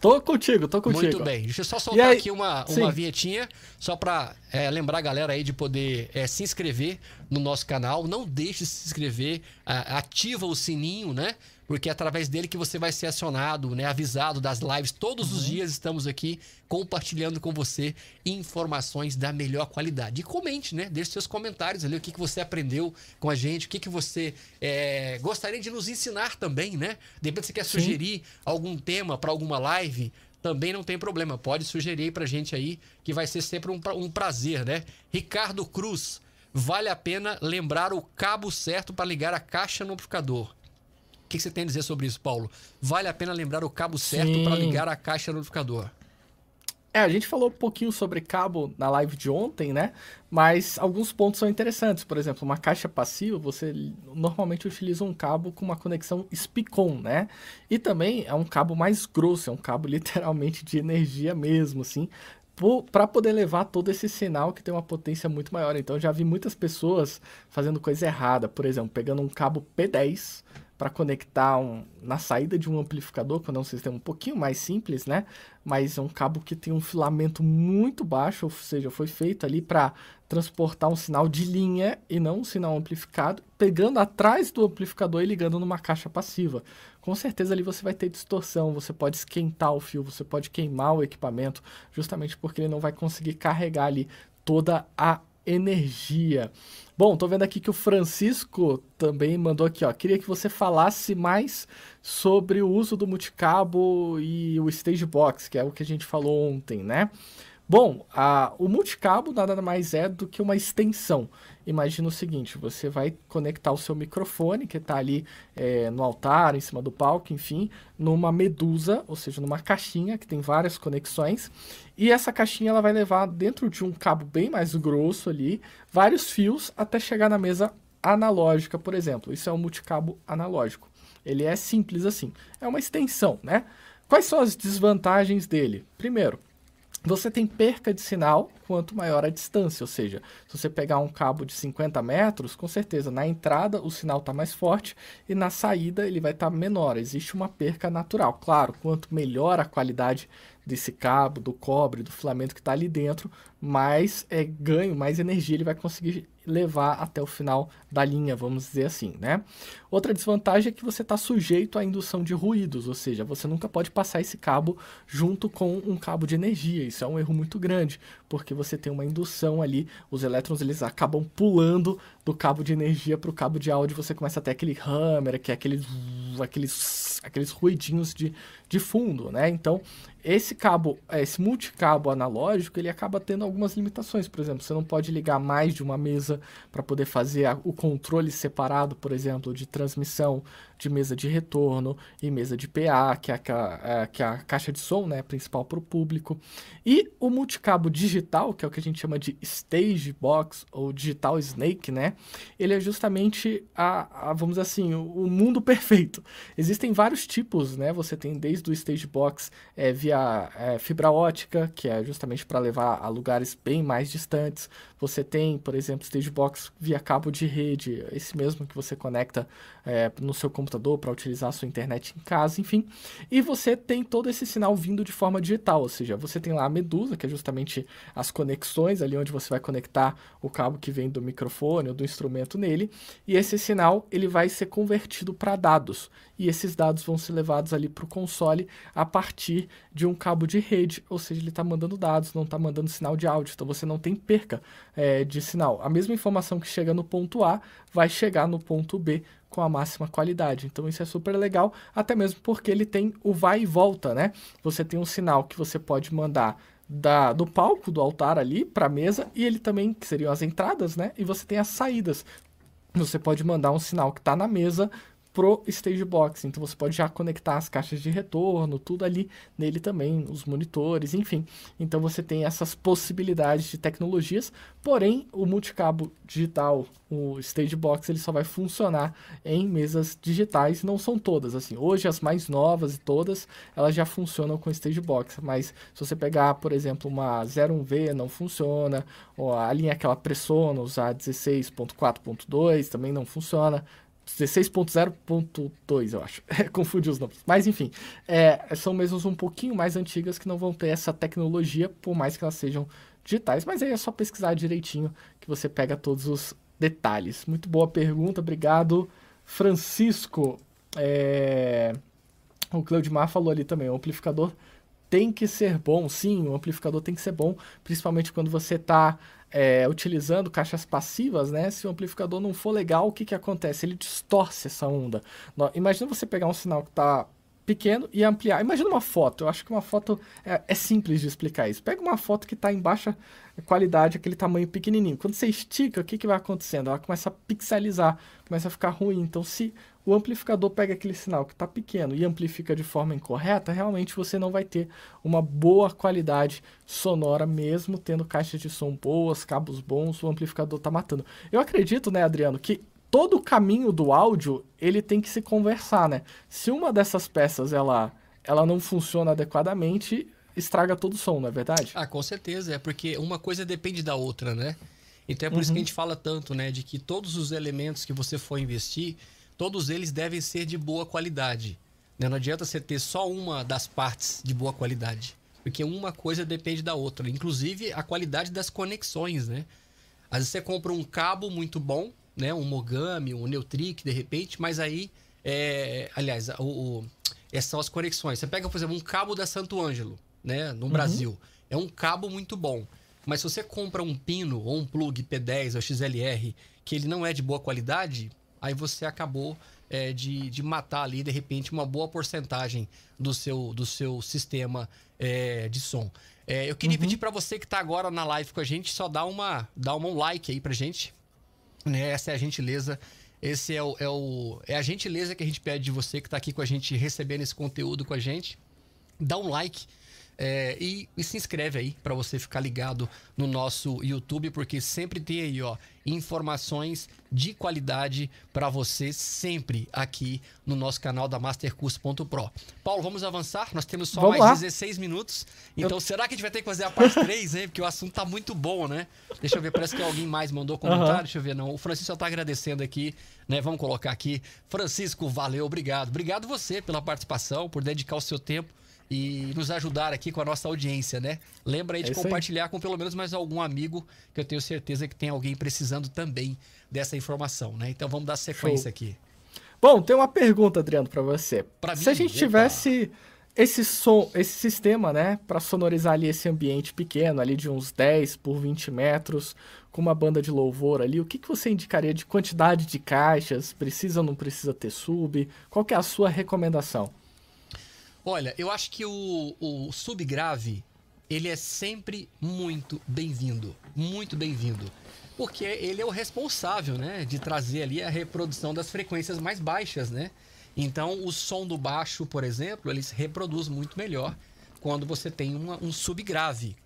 Tô contigo, tô contigo. Muito bem. Deixa eu só soltar aí, aqui uma, uma vinhetinha, só para é, lembrar a galera aí de poder é, se inscrever no nosso canal. Não deixe de se inscrever, ativa o sininho, né? Porque é através dele que você vai ser acionado, né, avisado das lives. Todos uhum. os dias estamos aqui compartilhando com você informações da melhor qualidade. E comente, né? Deixe seus comentários ali, o que, que você aprendeu com a gente, o que, que você é, gostaria de nos ensinar também, né? De repente você quer Sim. sugerir algum tema para alguma live, também não tem problema. Pode sugerir para gente aí, que vai ser sempre um, um prazer, né? Ricardo Cruz, vale a pena lembrar o cabo certo para ligar a caixa no amplificador. O que você tem a dizer sobre isso, Paulo? Vale a pena lembrar o cabo certo para ligar a caixa notificador? É, a gente falou um pouquinho sobre cabo na live de ontem, né? Mas alguns pontos são interessantes. Por exemplo, uma caixa passiva, você normalmente utiliza um cabo com uma conexão SPICON, né? E também é um cabo mais grosso, é um cabo literalmente de energia mesmo, assim, para poder levar todo esse sinal que tem uma potência muito maior. Então, já vi muitas pessoas fazendo coisa errada. Por exemplo, pegando um cabo P10 para conectar um, na saída de um amplificador, quando é um sistema um pouquinho mais simples, né? Mas é um cabo que tem um filamento muito baixo, ou seja, foi feito ali para transportar um sinal de linha e não um sinal amplificado, pegando atrás do amplificador e ligando numa caixa passiva. Com certeza ali você vai ter distorção, você pode esquentar o fio, você pode queimar o equipamento, justamente porque ele não vai conseguir carregar ali toda a energia. Bom, tô vendo aqui que o Francisco também mandou aqui, ó. Queria que você falasse mais sobre o uso do multicabo e o stage box, que é o que a gente falou ontem, né? Bom, a, o multicabo nada mais é do que uma extensão. Imagina o seguinte: você vai conectar o seu microfone, que está ali é, no altar, em cima do palco, enfim, numa medusa, ou seja, numa caixinha que tem várias conexões. E essa caixinha ela vai levar dentro de um cabo bem mais grosso ali, vários fios até chegar na mesa analógica, por exemplo. Isso é um multicabo analógico. Ele é simples assim. É uma extensão, né? Quais são as desvantagens dele? Primeiro, você tem perca de sinal quanto maior a distância, ou seja, se você pegar um cabo de 50 metros, com certeza na entrada o sinal está mais forte e na saída ele vai estar tá menor, existe uma perca natural. Claro, quanto melhor a qualidade desse cabo, do cobre, do filamento que está ali dentro, mais é, ganho, mais energia ele vai conseguir levar até o final da linha, vamos dizer assim, né? Outra desvantagem é que você está sujeito à indução de ruídos, ou seja, você nunca pode passar esse cabo junto com um cabo de energia. Isso é um erro muito grande, porque você tem uma indução ali, os elétrons eles acabam pulando do cabo de energia para o cabo de áudio, você começa a ter aquele hammer, que é aqueles, aqueles, aqueles ruidinhos de, de fundo, né? Então, esse cabo, esse multicabo analógico, ele acaba tendo algumas limitações. Por exemplo, você não pode ligar mais de uma mesa para poder fazer a, o controle separado, por exemplo, de transmissão de mesa de retorno e mesa de PA, que é a, é, que é a caixa de som né, principal para o público. E o multicabo digital, que é o que a gente chama de Stage Box ou Digital Snake, né? Ele é justamente a, a vamos dizer assim, o, o, mundo perfeito. Existem vários tipos, né? Você tem desde o Stage Box é, via é, fibra ótica, que é justamente para levar a lugares bem mais distantes. Você tem, por exemplo, Stage Box via cabo de rede, esse mesmo que você conecta é, no seu computador para utilizar a sua internet em casa, enfim. E você tem todo esse sinal vindo de forma digital, ou seja, você tem lá a Medusa, que é justamente as conexões ali onde você vai conectar o cabo que vem do microfone ou do instrumento nele, e esse sinal ele vai ser convertido para dados, e esses dados vão ser levados ali para o console a partir de um cabo de rede, ou seja, ele está mandando dados, não está mandando sinal de áudio, então você não tem perca é, de sinal. A mesma informação que chega no ponto A vai chegar no ponto B com a máxima qualidade. Então isso é super legal, até mesmo porque ele tem o vai e volta, né? Você tem um sinal que você pode mandar da, do palco do altar ali para a mesa e ele também que seriam as entradas, né? E você tem as saídas. Você pode mandar um sinal que está na mesa pro Stage Box. Então você pode já conectar as caixas de retorno, tudo ali nele também, os monitores, enfim. Então você tem essas possibilidades de tecnologias, porém o multicabo digital, o Stage Box, ele só vai funcionar em mesas digitais, não são todas assim. Hoje as mais novas e todas, elas já funcionam com Stage Box, mas se você pegar, por exemplo, uma 01V não funciona, ou a linha aquela Pressonos, a 16.4.2 também não funciona. 16.0.2, eu acho. Confundi os nomes. Mas, enfim, é, são mesas um pouquinho mais antigas que não vão ter essa tecnologia, por mais que elas sejam digitais. Mas aí é só pesquisar direitinho que você pega todos os detalhes. Muito boa pergunta, obrigado, Francisco. É... O Claudimar falou ali também, o amplificador tem que ser bom, sim, o amplificador tem que ser bom, principalmente quando você está é, utilizando caixas passivas, né? Se o amplificador não for legal, o que, que acontece? Ele distorce essa onda. Imagina você pegar um sinal que está pequeno e ampliar. Imagina uma foto. Eu acho que uma foto é, é simples de explicar isso. Pega uma foto que está em baixa qualidade, aquele tamanho pequenininho. Quando você estica, o que, que vai acontecendo? Ela começa a pixelizar, começa a ficar ruim. Então, se o amplificador pega aquele sinal que está pequeno e amplifica de forma incorreta, realmente você não vai ter uma boa qualidade sonora, mesmo tendo caixas de som boas, cabos bons, o amplificador está matando. Eu acredito, né, Adriano, que todo o caminho do áudio ele tem que se conversar, né? Se uma dessas peças ela, ela não funciona adequadamente, estraga todo o som, não é verdade? Ah, com certeza, é porque uma coisa depende da outra, né? Então é por uhum. isso que a uhum. gente fala tanto, né, de que todos os elementos que você for investir, todos eles devem ser de boa qualidade. Né? Não adianta você ter só uma das partes de boa qualidade, porque uma coisa depende da outra, inclusive a qualidade das conexões, né? Às vezes você compra um cabo muito bom, né? Um Mogami, um Neutric, de repente, mas aí, é, aliás, o, o, essas são as conexões. Você pega, por exemplo, um cabo da Santo Ângelo, né? No uhum. Brasil. É um cabo muito bom. Mas se você compra um pino ou um plug P10 ou XLR que ele não é de boa qualidade, aí você acabou é, de, de matar ali, de repente, uma boa porcentagem do seu, do seu sistema é, de som. É, eu queria uhum. pedir para você que está agora na live com a gente, só dar uma, dar uma um like aí pra gente. Né? Essa é a gentileza. Esse é, o, é, o, é a gentileza que a gente pede de você que está aqui com a gente, recebendo esse conteúdo com a gente. Dá um like é, e, e, se inscreve aí para você ficar ligado no nosso YouTube, porque sempre tem aí, ó, informações de qualidade para você sempre aqui no nosso canal da Mastercurso.pro. Paulo, vamos avançar? Nós temos só vamos mais lá. 16 minutos. Então, Eu... será que a gente vai ter que fazer a parte 3, hein? Porque o assunto tá muito bom, né? Deixa eu ver, parece que alguém mais mandou comentário. Uhum. Deixa eu ver, não. O Francisco só tá agradecendo aqui, né? Vamos colocar aqui. Francisco, valeu, obrigado. Obrigado você pela participação, por dedicar o seu tempo e nos ajudar aqui com a nossa audiência, né? Lembra aí de é compartilhar aí. com pelo menos mais algum amigo, que eu tenho certeza que tem alguém precisando também dessa informação, né? Então vamos dar sequência Show. aqui. Bom, tem uma pergunta, Adriano, para você. Pra Se mim, a gente tivesse esse som, esse sistema, né, para sonorizar ali esse ambiente pequeno, ali de uns 10 por 20 metros, com uma banda de louvor ali, o que, que você indicaria de quantidade de caixas? Precisa ou não precisa ter sub? Qual que é a sua recomendação? Olha, eu acho que o, o subgrave, ele é sempre muito bem-vindo. Muito bem-vindo. Porque ele é o responsável, né? De trazer ali a reprodução das frequências mais baixas, né? Então, o som do baixo, por exemplo, ele se reproduz muito melhor quando você tem uma, um subgrave.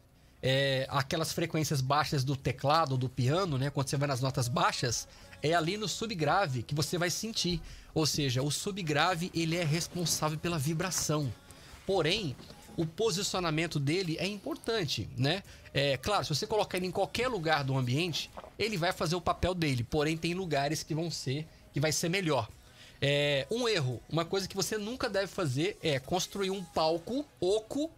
É, aquelas frequências baixas do teclado, do piano, né? Quando você vai nas notas baixas, é ali no subgrave que você vai sentir. Ou seja, o subgrave ele é responsável pela vibração. Porém, o posicionamento dele é importante, né? É claro, se você colocar ele em qualquer lugar do ambiente, ele vai fazer o papel dele. Porém, tem lugares que vão ser que vai ser melhor. É, um erro, uma coisa que você nunca deve fazer é construir um palco oco,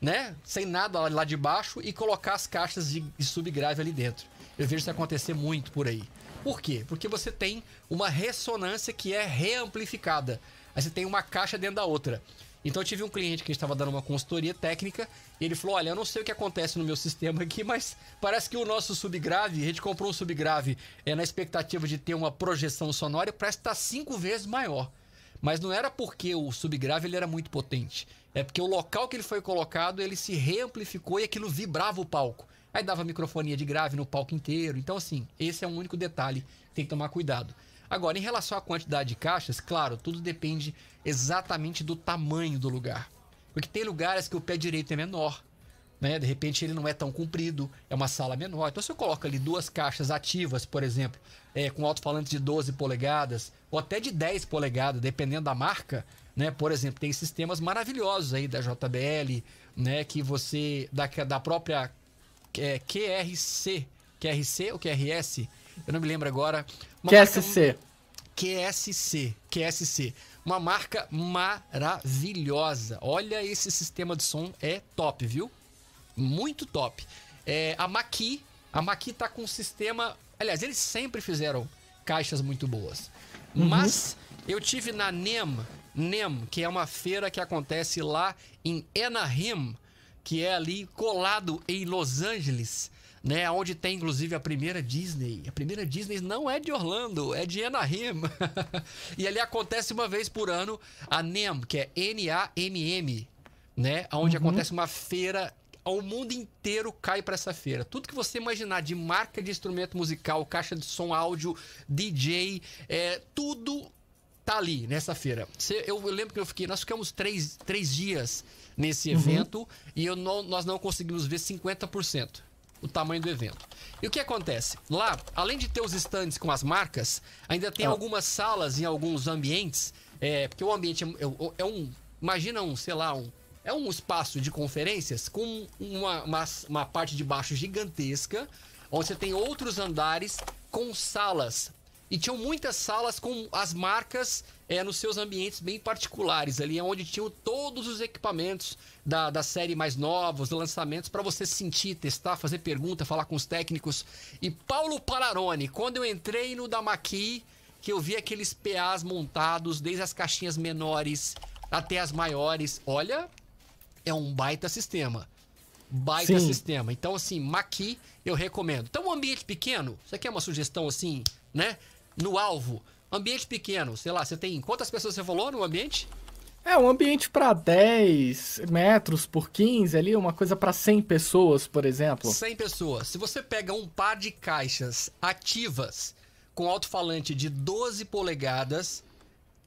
né? Sem nada lá de baixo e colocar as caixas de, de subgrave ali dentro. Eu vejo isso acontecer muito por aí. Por quê? Porque você tem uma ressonância que é reamplificada. Aí você tem uma caixa dentro da outra. Então eu tive um cliente que estava dando uma consultoria técnica e ele falou: Olha, eu não sei o que acontece no meu sistema aqui, mas parece que o nosso subgrave, a gente comprou um subgrave é, na expectativa de ter uma projeção sonora, parece que está cinco vezes maior. Mas não era porque o subgrave ele era muito potente. É porque o local que ele foi colocado, ele se reamplificou e aquilo vibrava o palco. Aí dava microfonia de grave no palco inteiro. Então, assim, esse é um único detalhe tem que tomar cuidado. Agora, em relação à quantidade de caixas, claro, tudo depende exatamente do tamanho do lugar. Porque tem lugares que o pé direito é menor, né? De repente ele não é tão comprido, é uma sala menor. Então, se eu coloco ali duas caixas ativas, por exemplo, é, com alto-falante de 12 polegadas, ou até de 10 polegadas, dependendo da marca, né? Por exemplo, tem sistemas maravilhosos aí da JBL, né? Que você. Da, da própria é, QRC. QRC ou QRS? Eu não me lembro agora. Uma QSC. Marca, QSC. QSC. Uma marca maravilhosa. Olha, esse sistema de som é top, viu? Muito top. É, a Maqui. A Maqui tá com um sistema. Aliás, eles sempre fizeram caixas muito boas. Uhum. Mas eu tive na NEM, NEM, que é uma feira que acontece lá em Anaheim, que é ali colado em Los Angeles, né? Onde tem inclusive a primeira Disney. A primeira Disney não é de Orlando, é de Anaheim. e ali acontece uma vez por ano a NEM, que é N-A-M-M, né? Onde uhum. acontece uma feira o mundo inteiro cai para essa feira. Tudo que você imaginar de marca de instrumento musical, caixa de som áudio, DJ, é, tudo tá ali nessa feira. Eu, eu lembro que eu fiquei, nós ficamos três, três dias nesse uhum. evento e eu não, nós não conseguimos ver 50% o tamanho do evento. E o que acontece? Lá, além de ter os stands com as marcas, ainda tem ah. algumas salas em alguns ambientes, é, porque o ambiente é, é, é um. Imagina um, sei lá, um é um espaço de conferências com uma, uma, uma parte de baixo gigantesca, onde você tem outros andares com salas e tinham muitas salas com as marcas é, nos seus ambientes bem particulares, ali onde tinham todos os equipamentos da, da série mais novos, lançamentos, para você sentir, testar, fazer pergunta, falar com os técnicos. E Paulo Palarone, quando eu entrei no Damaqui, que eu vi aqueles PAs montados, desde as caixinhas menores até as maiores, olha, é um baita sistema. Baita Sim. sistema. Então, assim, Maqui eu recomendo. Então, um ambiente pequeno, você quer uma sugestão assim, né? No alvo. Ambiente pequeno, sei lá, você tem. Quantas pessoas você falou no ambiente? É, um ambiente para 10 metros por 15 ali, uma coisa para 100 pessoas, por exemplo. 100 pessoas. Se você pega um par de caixas ativas com alto-falante de 12 polegadas,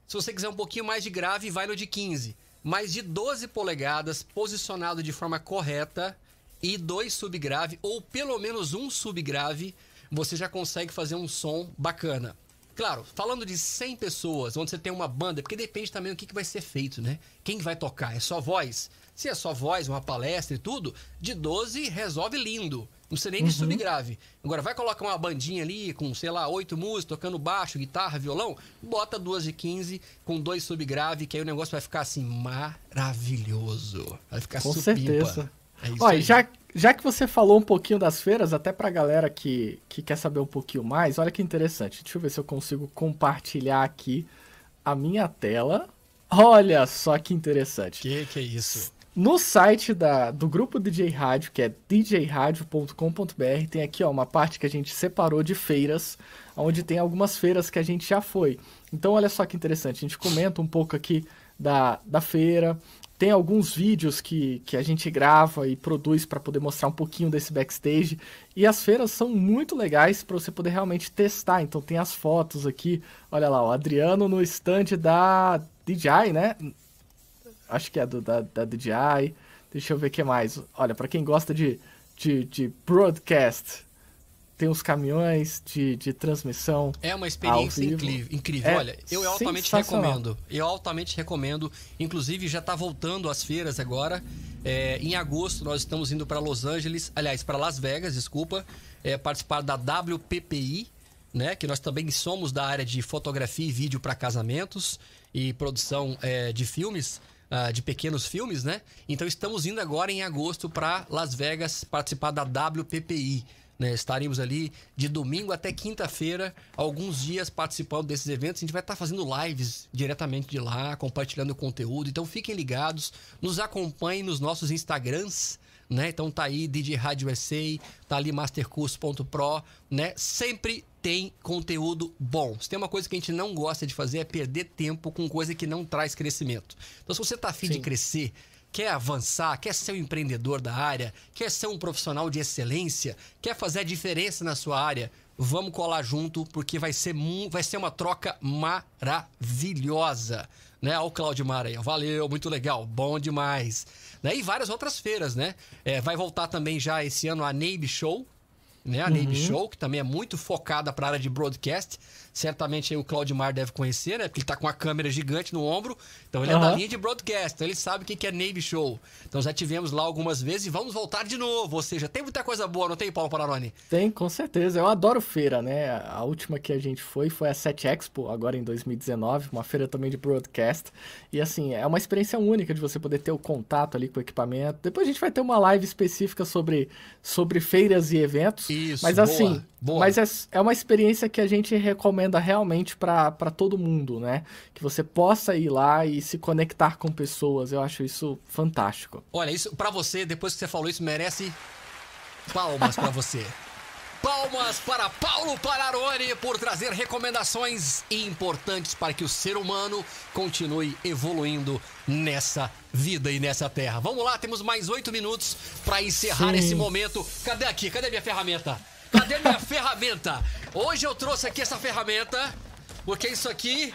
se você quiser um pouquinho mais de grave, vai no de 15 mais de 12 polegadas, posicionado de forma correta e dois subgrave ou pelo menos um subgrave, você já consegue fazer um som bacana. Claro, falando de 100 pessoas, onde você tem uma banda, porque depende também do que, que vai ser feito, né? Quem vai tocar? É só voz? Se é só voz, uma palestra e tudo, de 12 resolve lindo. Não sei nem de uhum. subgrave. Agora, vai colocar uma bandinha ali com, sei lá, oito músicos tocando baixo, guitarra, violão, bota duas de 15 com dois subgrave, que aí o negócio vai ficar assim, maravilhoso. Vai ficar com certeza. É Olha, já, já que você falou um pouquinho das feiras, até pra galera que, que quer saber um pouquinho mais, olha que interessante. Deixa eu ver se eu consigo compartilhar aqui a minha tela. Olha só que interessante. Que que é isso? No site da, do grupo DJ Rádio, que é djradio.com.br, tem aqui ó, uma parte que a gente separou de feiras, onde tem algumas feiras que a gente já foi. Então, olha só que interessante, a gente comenta um pouco aqui da, da feira, tem alguns vídeos que, que a gente grava e produz para poder mostrar um pouquinho desse backstage. E as feiras são muito legais para você poder realmente testar. Então tem as fotos aqui. Olha lá, o Adriano no stand da DJI, né? acho que é do, da, da DJI. Deixa eu ver o que mais. Olha, para quem gosta de, de, de broadcast, tem os caminhões de, de transmissão. É uma experiência incrível. incrível. É Olha, eu altamente recomendo. Eu altamente recomendo. Inclusive, já está voltando às feiras agora. É, em agosto, nós estamos indo para Los Angeles, aliás, para Las Vegas, desculpa, é, participar da WPPI, né? Que nós também somos da área de fotografia e vídeo para casamentos e produção é, de filmes uh, de pequenos filmes, né? Então estamos indo agora em agosto para Las Vegas participar da WPPI. Né, estaremos ali de domingo até quinta-feira, alguns dias participando desses eventos. A gente vai estar fazendo lives diretamente de lá, compartilhando conteúdo. Então fiquem ligados, nos acompanhem nos nossos Instagrams, né? Então tá aí DJ Rádio SA, tá ali mastercurso.pro, né? Sempre tem conteúdo bom. Se tem uma coisa que a gente não gosta de fazer é perder tempo com coisa que não traz crescimento. Então se você tá afim Sim. de crescer, quer avançar, quer ser um empreendedor da área, quer ser um profissional de excelência, quer fazer a diferença na sua área, vamos colar junto, porque vai ser, vai ser uma troca maravilhosa. Né? Olha o Claudimar aí, valeu, muito legal, bom demais. Né? E várias outras feiras, né? É, vai voltar também já esse ano a Navy Show, né? A uhum. Show, que também é muito focada para a área de broadcast. Certamente aí o Claudimar deve conhecer, né? Porque ele tá com uma câmera gigante no ombro. Então ele uhum. é da linha de broadcast, então ele sabe o que é Navy Show. Então já tivemos lá algumas vezes e vamos voltar de novo. Ou seja, tem muita coisa boa, não tem, Paulo Pararoni? Tem, com certeza. Eu adoro feira, né? A última que a gente foi foi a Set Expo, agora em 2019, uma feira também de broadcast. E assim, é uma experiência única de você poder ter o contato ali com o equipamento. Depois a gente vai ter uma live específica sobre, sobre feiras e eventos. Isso, Mas boa, assim, boa. mas é, é uma experiência que a gente recomenda realmente para todo mundo, né? Que você possa ir lá e se conectar com pessoas. Eu acho isso fantástico. Olha, isso para você, depois que você falou isso, merece palmas para você. Palmas para Paulo Pararoni por trazer recomendações importantes para que o ser humano continue evoluindo nessa vida e nessa terra. Vamos lá, temos mais oito minutos para encerrar Sim. esse momento. Cadê aqui? Cadê minha ferramenta? Cadê minha ferramenta? Hoje eu trouxe aqui essa ferramenta, porque isso aqui.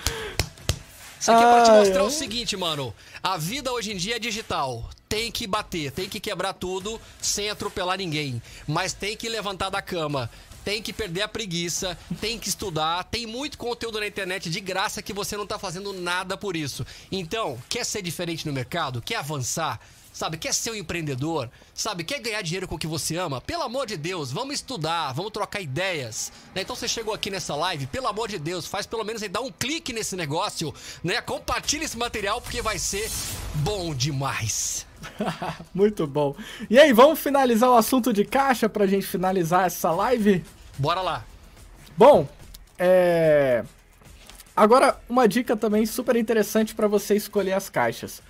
Isso aqui é pra te mostrar o seguinte, mano. A vida hoje em dia é digital. Tem que bater, tem que quebrar tudo sem atropelar ninguém. Mas tem que levantar da cama. Tem que perder a preguiça, tem que estudar, tem muito conteúdo na internet de graça que você não tá fazendo nada por isso. Então, quer ser diferente no mercado? Quer avançar? sabe? Quer ser um empreendedor, sabe? Quer ganhar dinheiro com o que você ama? Pelo amor de Deus, vamos estudar, vamos trocar ideias. Né? Então você chegou aqui nessa live, pelo amor de Deus, faz pelo menos aí, dá um clique nesse negócio, né? Compartilha esse material porque vai ser bom demais. Muito bom. E aí, vamos finalizar o assunto de caixa pra gente finalizar essa live? Bora lá. Bom, é... Agora, uma dica também super interessante para você escolher as caixas.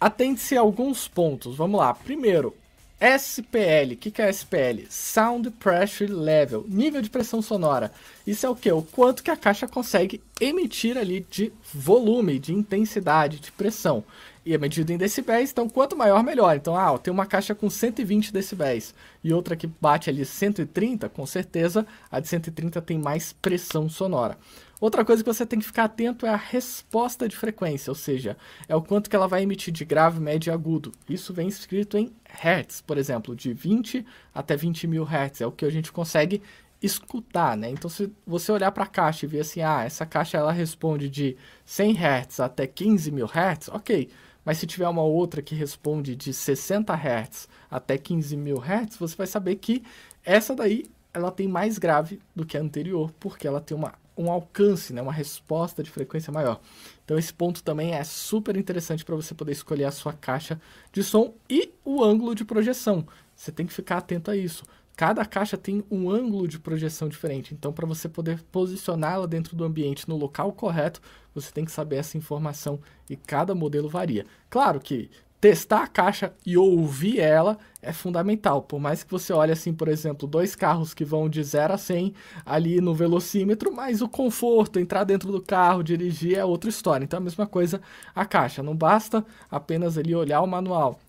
Atente-se a alguns pontos. Vamos lá. Primeiro, SPL. O que, que é SPL? Sound Pressure Level. Nível de pressão sonora. Isso é o que? O quanto que a caixa consegue emitir ali de volume, de intensidade, de pressão. E é medido em decibéis, então quanto maior, melhor. Então, ah, tem uma caixa com 120 decibéis e outra que bate ali 130, com certeza a de 130 tem mais pressão sonora. Outra coisa que você tem que ficar atento é a resposta de frequência, ou seja, é o quanto que ela vai emitir de grave, médio e agudo. Isso vem escrito em hertz, por exemplo, de 20 até 20 mil hertz, é o que a gente consegue escutar, né? Então, se você olhar para a caixa e ver assim, ah, essa caixa ela responde de 100 hertz até 15 mil hertz, ok. Mas se tiver uma outra que responde de 60 hertz até 15 mil hertz, você vai saber que essa daí ela tem mais grave do que a anterior, porque ela tem uma um alcance, né, uma resposta de frequência maior. Então esse ponto também é super interessante para você poder escolher a sua caixa de som e o ângulo de projeção. Você tem que ficar atento a isso. Cada caixa tem um ângulo de projeção diferente, então para você poder posicioná-la dentro do ambiente no local correto, você tem que saber essa informação e cada modelo varia. Claro que testar a caixa e ouvir ela é fundamental. Por mais que você olhe assim, por exemplo, dois carros que vão de 0 a 100 ali no velocímetro, mas o conforto, entrar dentro do carro, dirigir é outra história. Então a mesma coisa a caixa, não basta apenas ali olhar o manual.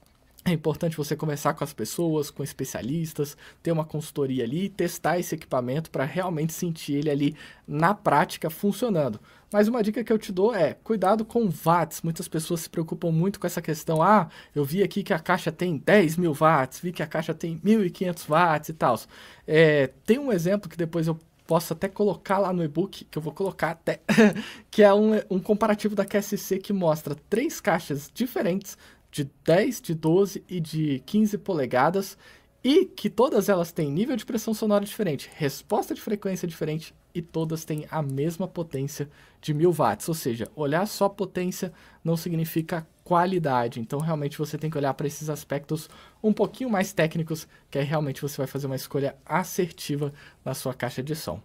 É importante você conversar com as pessoas, com especialistas, ter uma consultoria ali, testar esse equipamento para realmente sentir ele ali na prática funcionando. Mas uma dica que eu te dou é cuidado com watts. Muitas pessoas se preocupam muito com essa questão. Ah, eu vi aqui que a caixa tem 10 mil watts, vi que a caixa tem 1.500 watts e tal. É, tem um exemplo que depois eu posso até colocar lá no e-book, que eu vou colocar até, que é um, um comparativo da QSC que mostra três caixas diferentes de 10, de 12 e de 15 polegadas e que todas elas têm nível de pressão sonora diferente, resposta de frequência diferente e todas têm a mesma potência de 1000 watts. Ou seja, olhar só potência não significa qualidade. Então, realmente você tem que olhar para esses aspectos um pouquinho mais técnicos, que aí realmente você vai fazer uma escolha assertiva na sua caixa de som.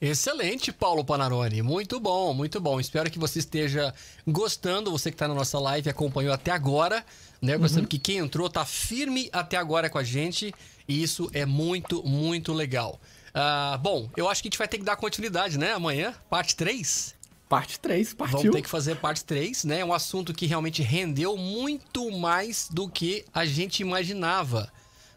Excelente, Paulo Panarone. Muito bom, muito bom. Espero que você esteja gostando. Você que está na nossa live acompanhou até agora. Né? Gostando uhum. que quem entrou está firme até agora com a gente. E isso é muito, muito legal. Uh, bom, eu acho que a gente vai ter que dar continuidade, né? Amanhã, parte 3. Parte 3, partiu. Vamos ter que fazer parte 3, né? É um assunto que realmente rendeu muito mais do que a gente imaginava.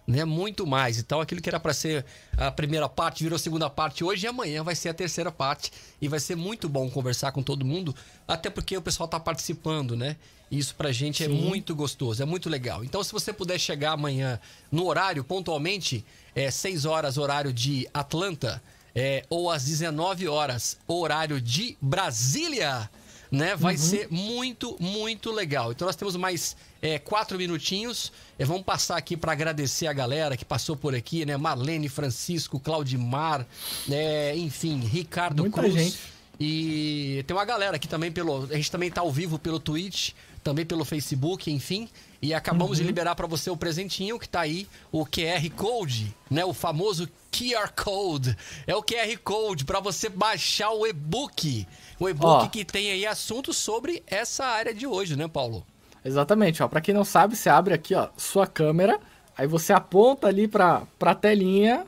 Né? Muito mais. Então, aquilo que era para ser a primeira parte virou a segunda parte hoje e amanhã vai ser a terceira parte. E vai ser muito bom conversar com todo mundo, até porque o pessoal está participando, né? Isso pra gente é Sim. é muito gostoso, é muito legal. Então, se você puder chegar amanhã no horário, pontualmente, é 6 horas, horário de Atlanta, é, ou às 19 horas, horário de Brasília né? Vai uhum. ser muito, muito legal. Então nós temos mais é, quatro minutinhos. É, vamos passar aqui para agradecer a galera que passou por aqui, né? Marlene, Francisco, Claudimar, né? enfim, Ricardo Muita Cruz. Gente. E tem uma galera aqui também pelo. A gente também está ao vivo pelo Twitch, também pelo Facebook, enfim. E acabamos uhum. de liberar para você o presentinho que está aí, o QR Code, né? O famoso QR Code. É o QR Code para você baixar o e-book. O e-book que tem aí assuntos sobre essa área de hoje, né, Paulo? Exatamente, ó. Para quem não sabe, você abre aqui, ó, sua câmera, aí você aponta ali para para telinha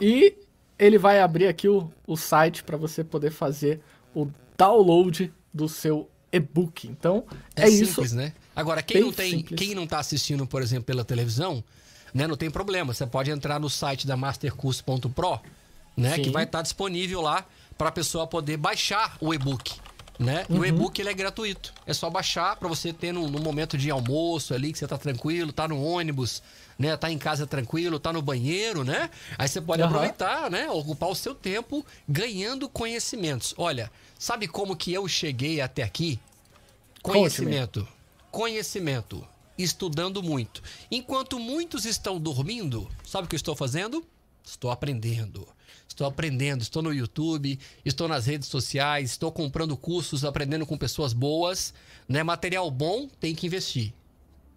e ele vai abrir aqui o, o site para você poder fazer o download do seu e-book. Então, é, é simples, isso. né? Agora, quem não tem, simples. quem não tá assistindo, por exemplo, pela televisão, né, não tem problema. Você pode entrar no site da mastercurso.pro, né, Sim. que vai estar tá disponível lá para a pessoa poder baixar o e-book. Né? Uhum. E o e-book ele é gratuito. É só baixar para você ter no, no, momento de almoço ali, que você tá tranquilo, tá no ônibus, né? Tá em casa tranquilo, tá no banheiro, né? Aí você pode uhum. aproveitar, né? Ocupar o seu tempo ganhando conhecimentos. Olha, sabe como que eu cheguei até aqui? Conhecimento. Conhecimento. Estudando muito. Enquanto muitos estão dormindo, sabe o que eu estou fazendo? Estou aprendendo. Estou aprendendo, estou no YouTube, estou nas redes sociais, estou comprando cursos, aprendendo com pessoas boas. Né? Material bom tem que investir.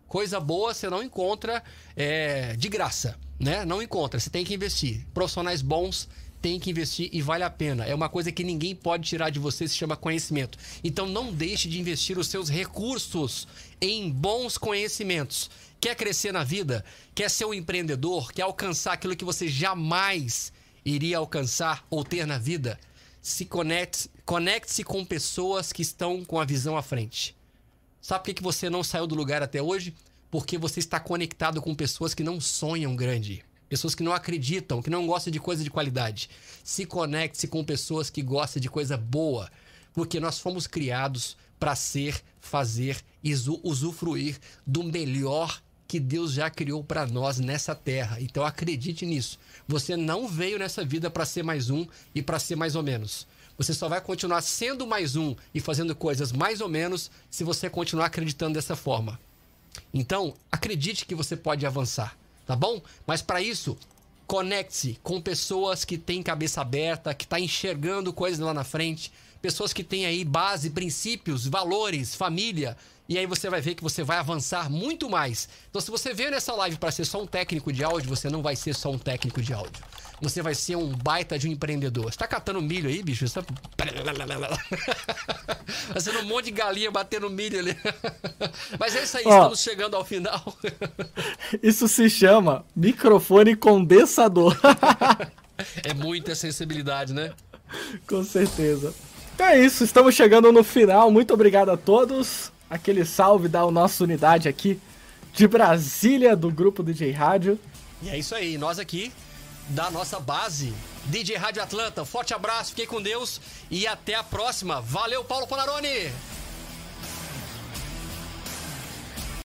Coisa boa você não encontra é, de graça, né? Não encontra, você tem que investir. Profissionais bons tem que investir e vale a pena. É uma coisa que ninguém pode tirar de você, se chama conhecimento. Então não deixe de investir os seus recursos em bons conhecimentos. Quer crescer na vida? Quer ser um empreendedor? Quer alcançar aquilo que você jamais iria alcançar ou ter na vida, se conecte, conecte-se com pessoas que estão com a visão à frente. Sabe por que, que você não saiu do lugar até hoje? Porque você está conectado com pessoas que não sonham grande. Pessoas que não acreditam, que não gostam de coisa de qualidade. Se conecte-se com pessoas que gostam de coisa boa. Porque nós fomos criados para ser, fazer e usufruir do melhor que Deus já criou para nós nessa terra. Então acredite nisso. Você não veio nessa vida para ser mais um e para ser mais ou menos. Você só vai continuar sendo mais um e fazendo coisas mais ou menos se você continuar acreditando dessa forma. Então, acredite que você pode avançar, tá bom? Mas para isso, conecte-se com pessoas que têm cabeça aberta, que está enxergando coisas lá na frente, pessoas que têm aí base, princípios, valores, família, e aí você vai ver que você vai avançar muito mais. Então, se você veio nessa live para ser só um técnico de áudio, você não vai ser só um técnico de áudio. Você vai ser um baita de um empreendedor. Você tá catando milho aí, bicho? Você tá... Fazendo um monte de galinha batendo milho ali. Mas é isso aí, Ó, estamos chegando ao final. isso se chama microfone condensador. é muita sensibilidade, né? Com certeza. Então é isso, estamos chegando no final. Muito obrigado a todos aquele salve da nossa unidade aqui de Brasília, do grupo DJ Rádio. E é isso aí, nós aqui da nossa base DJ Rádio Atlanta. Forte abraço, fiquei com Deus e até a próxima. Valeu, Paulo Polaroni!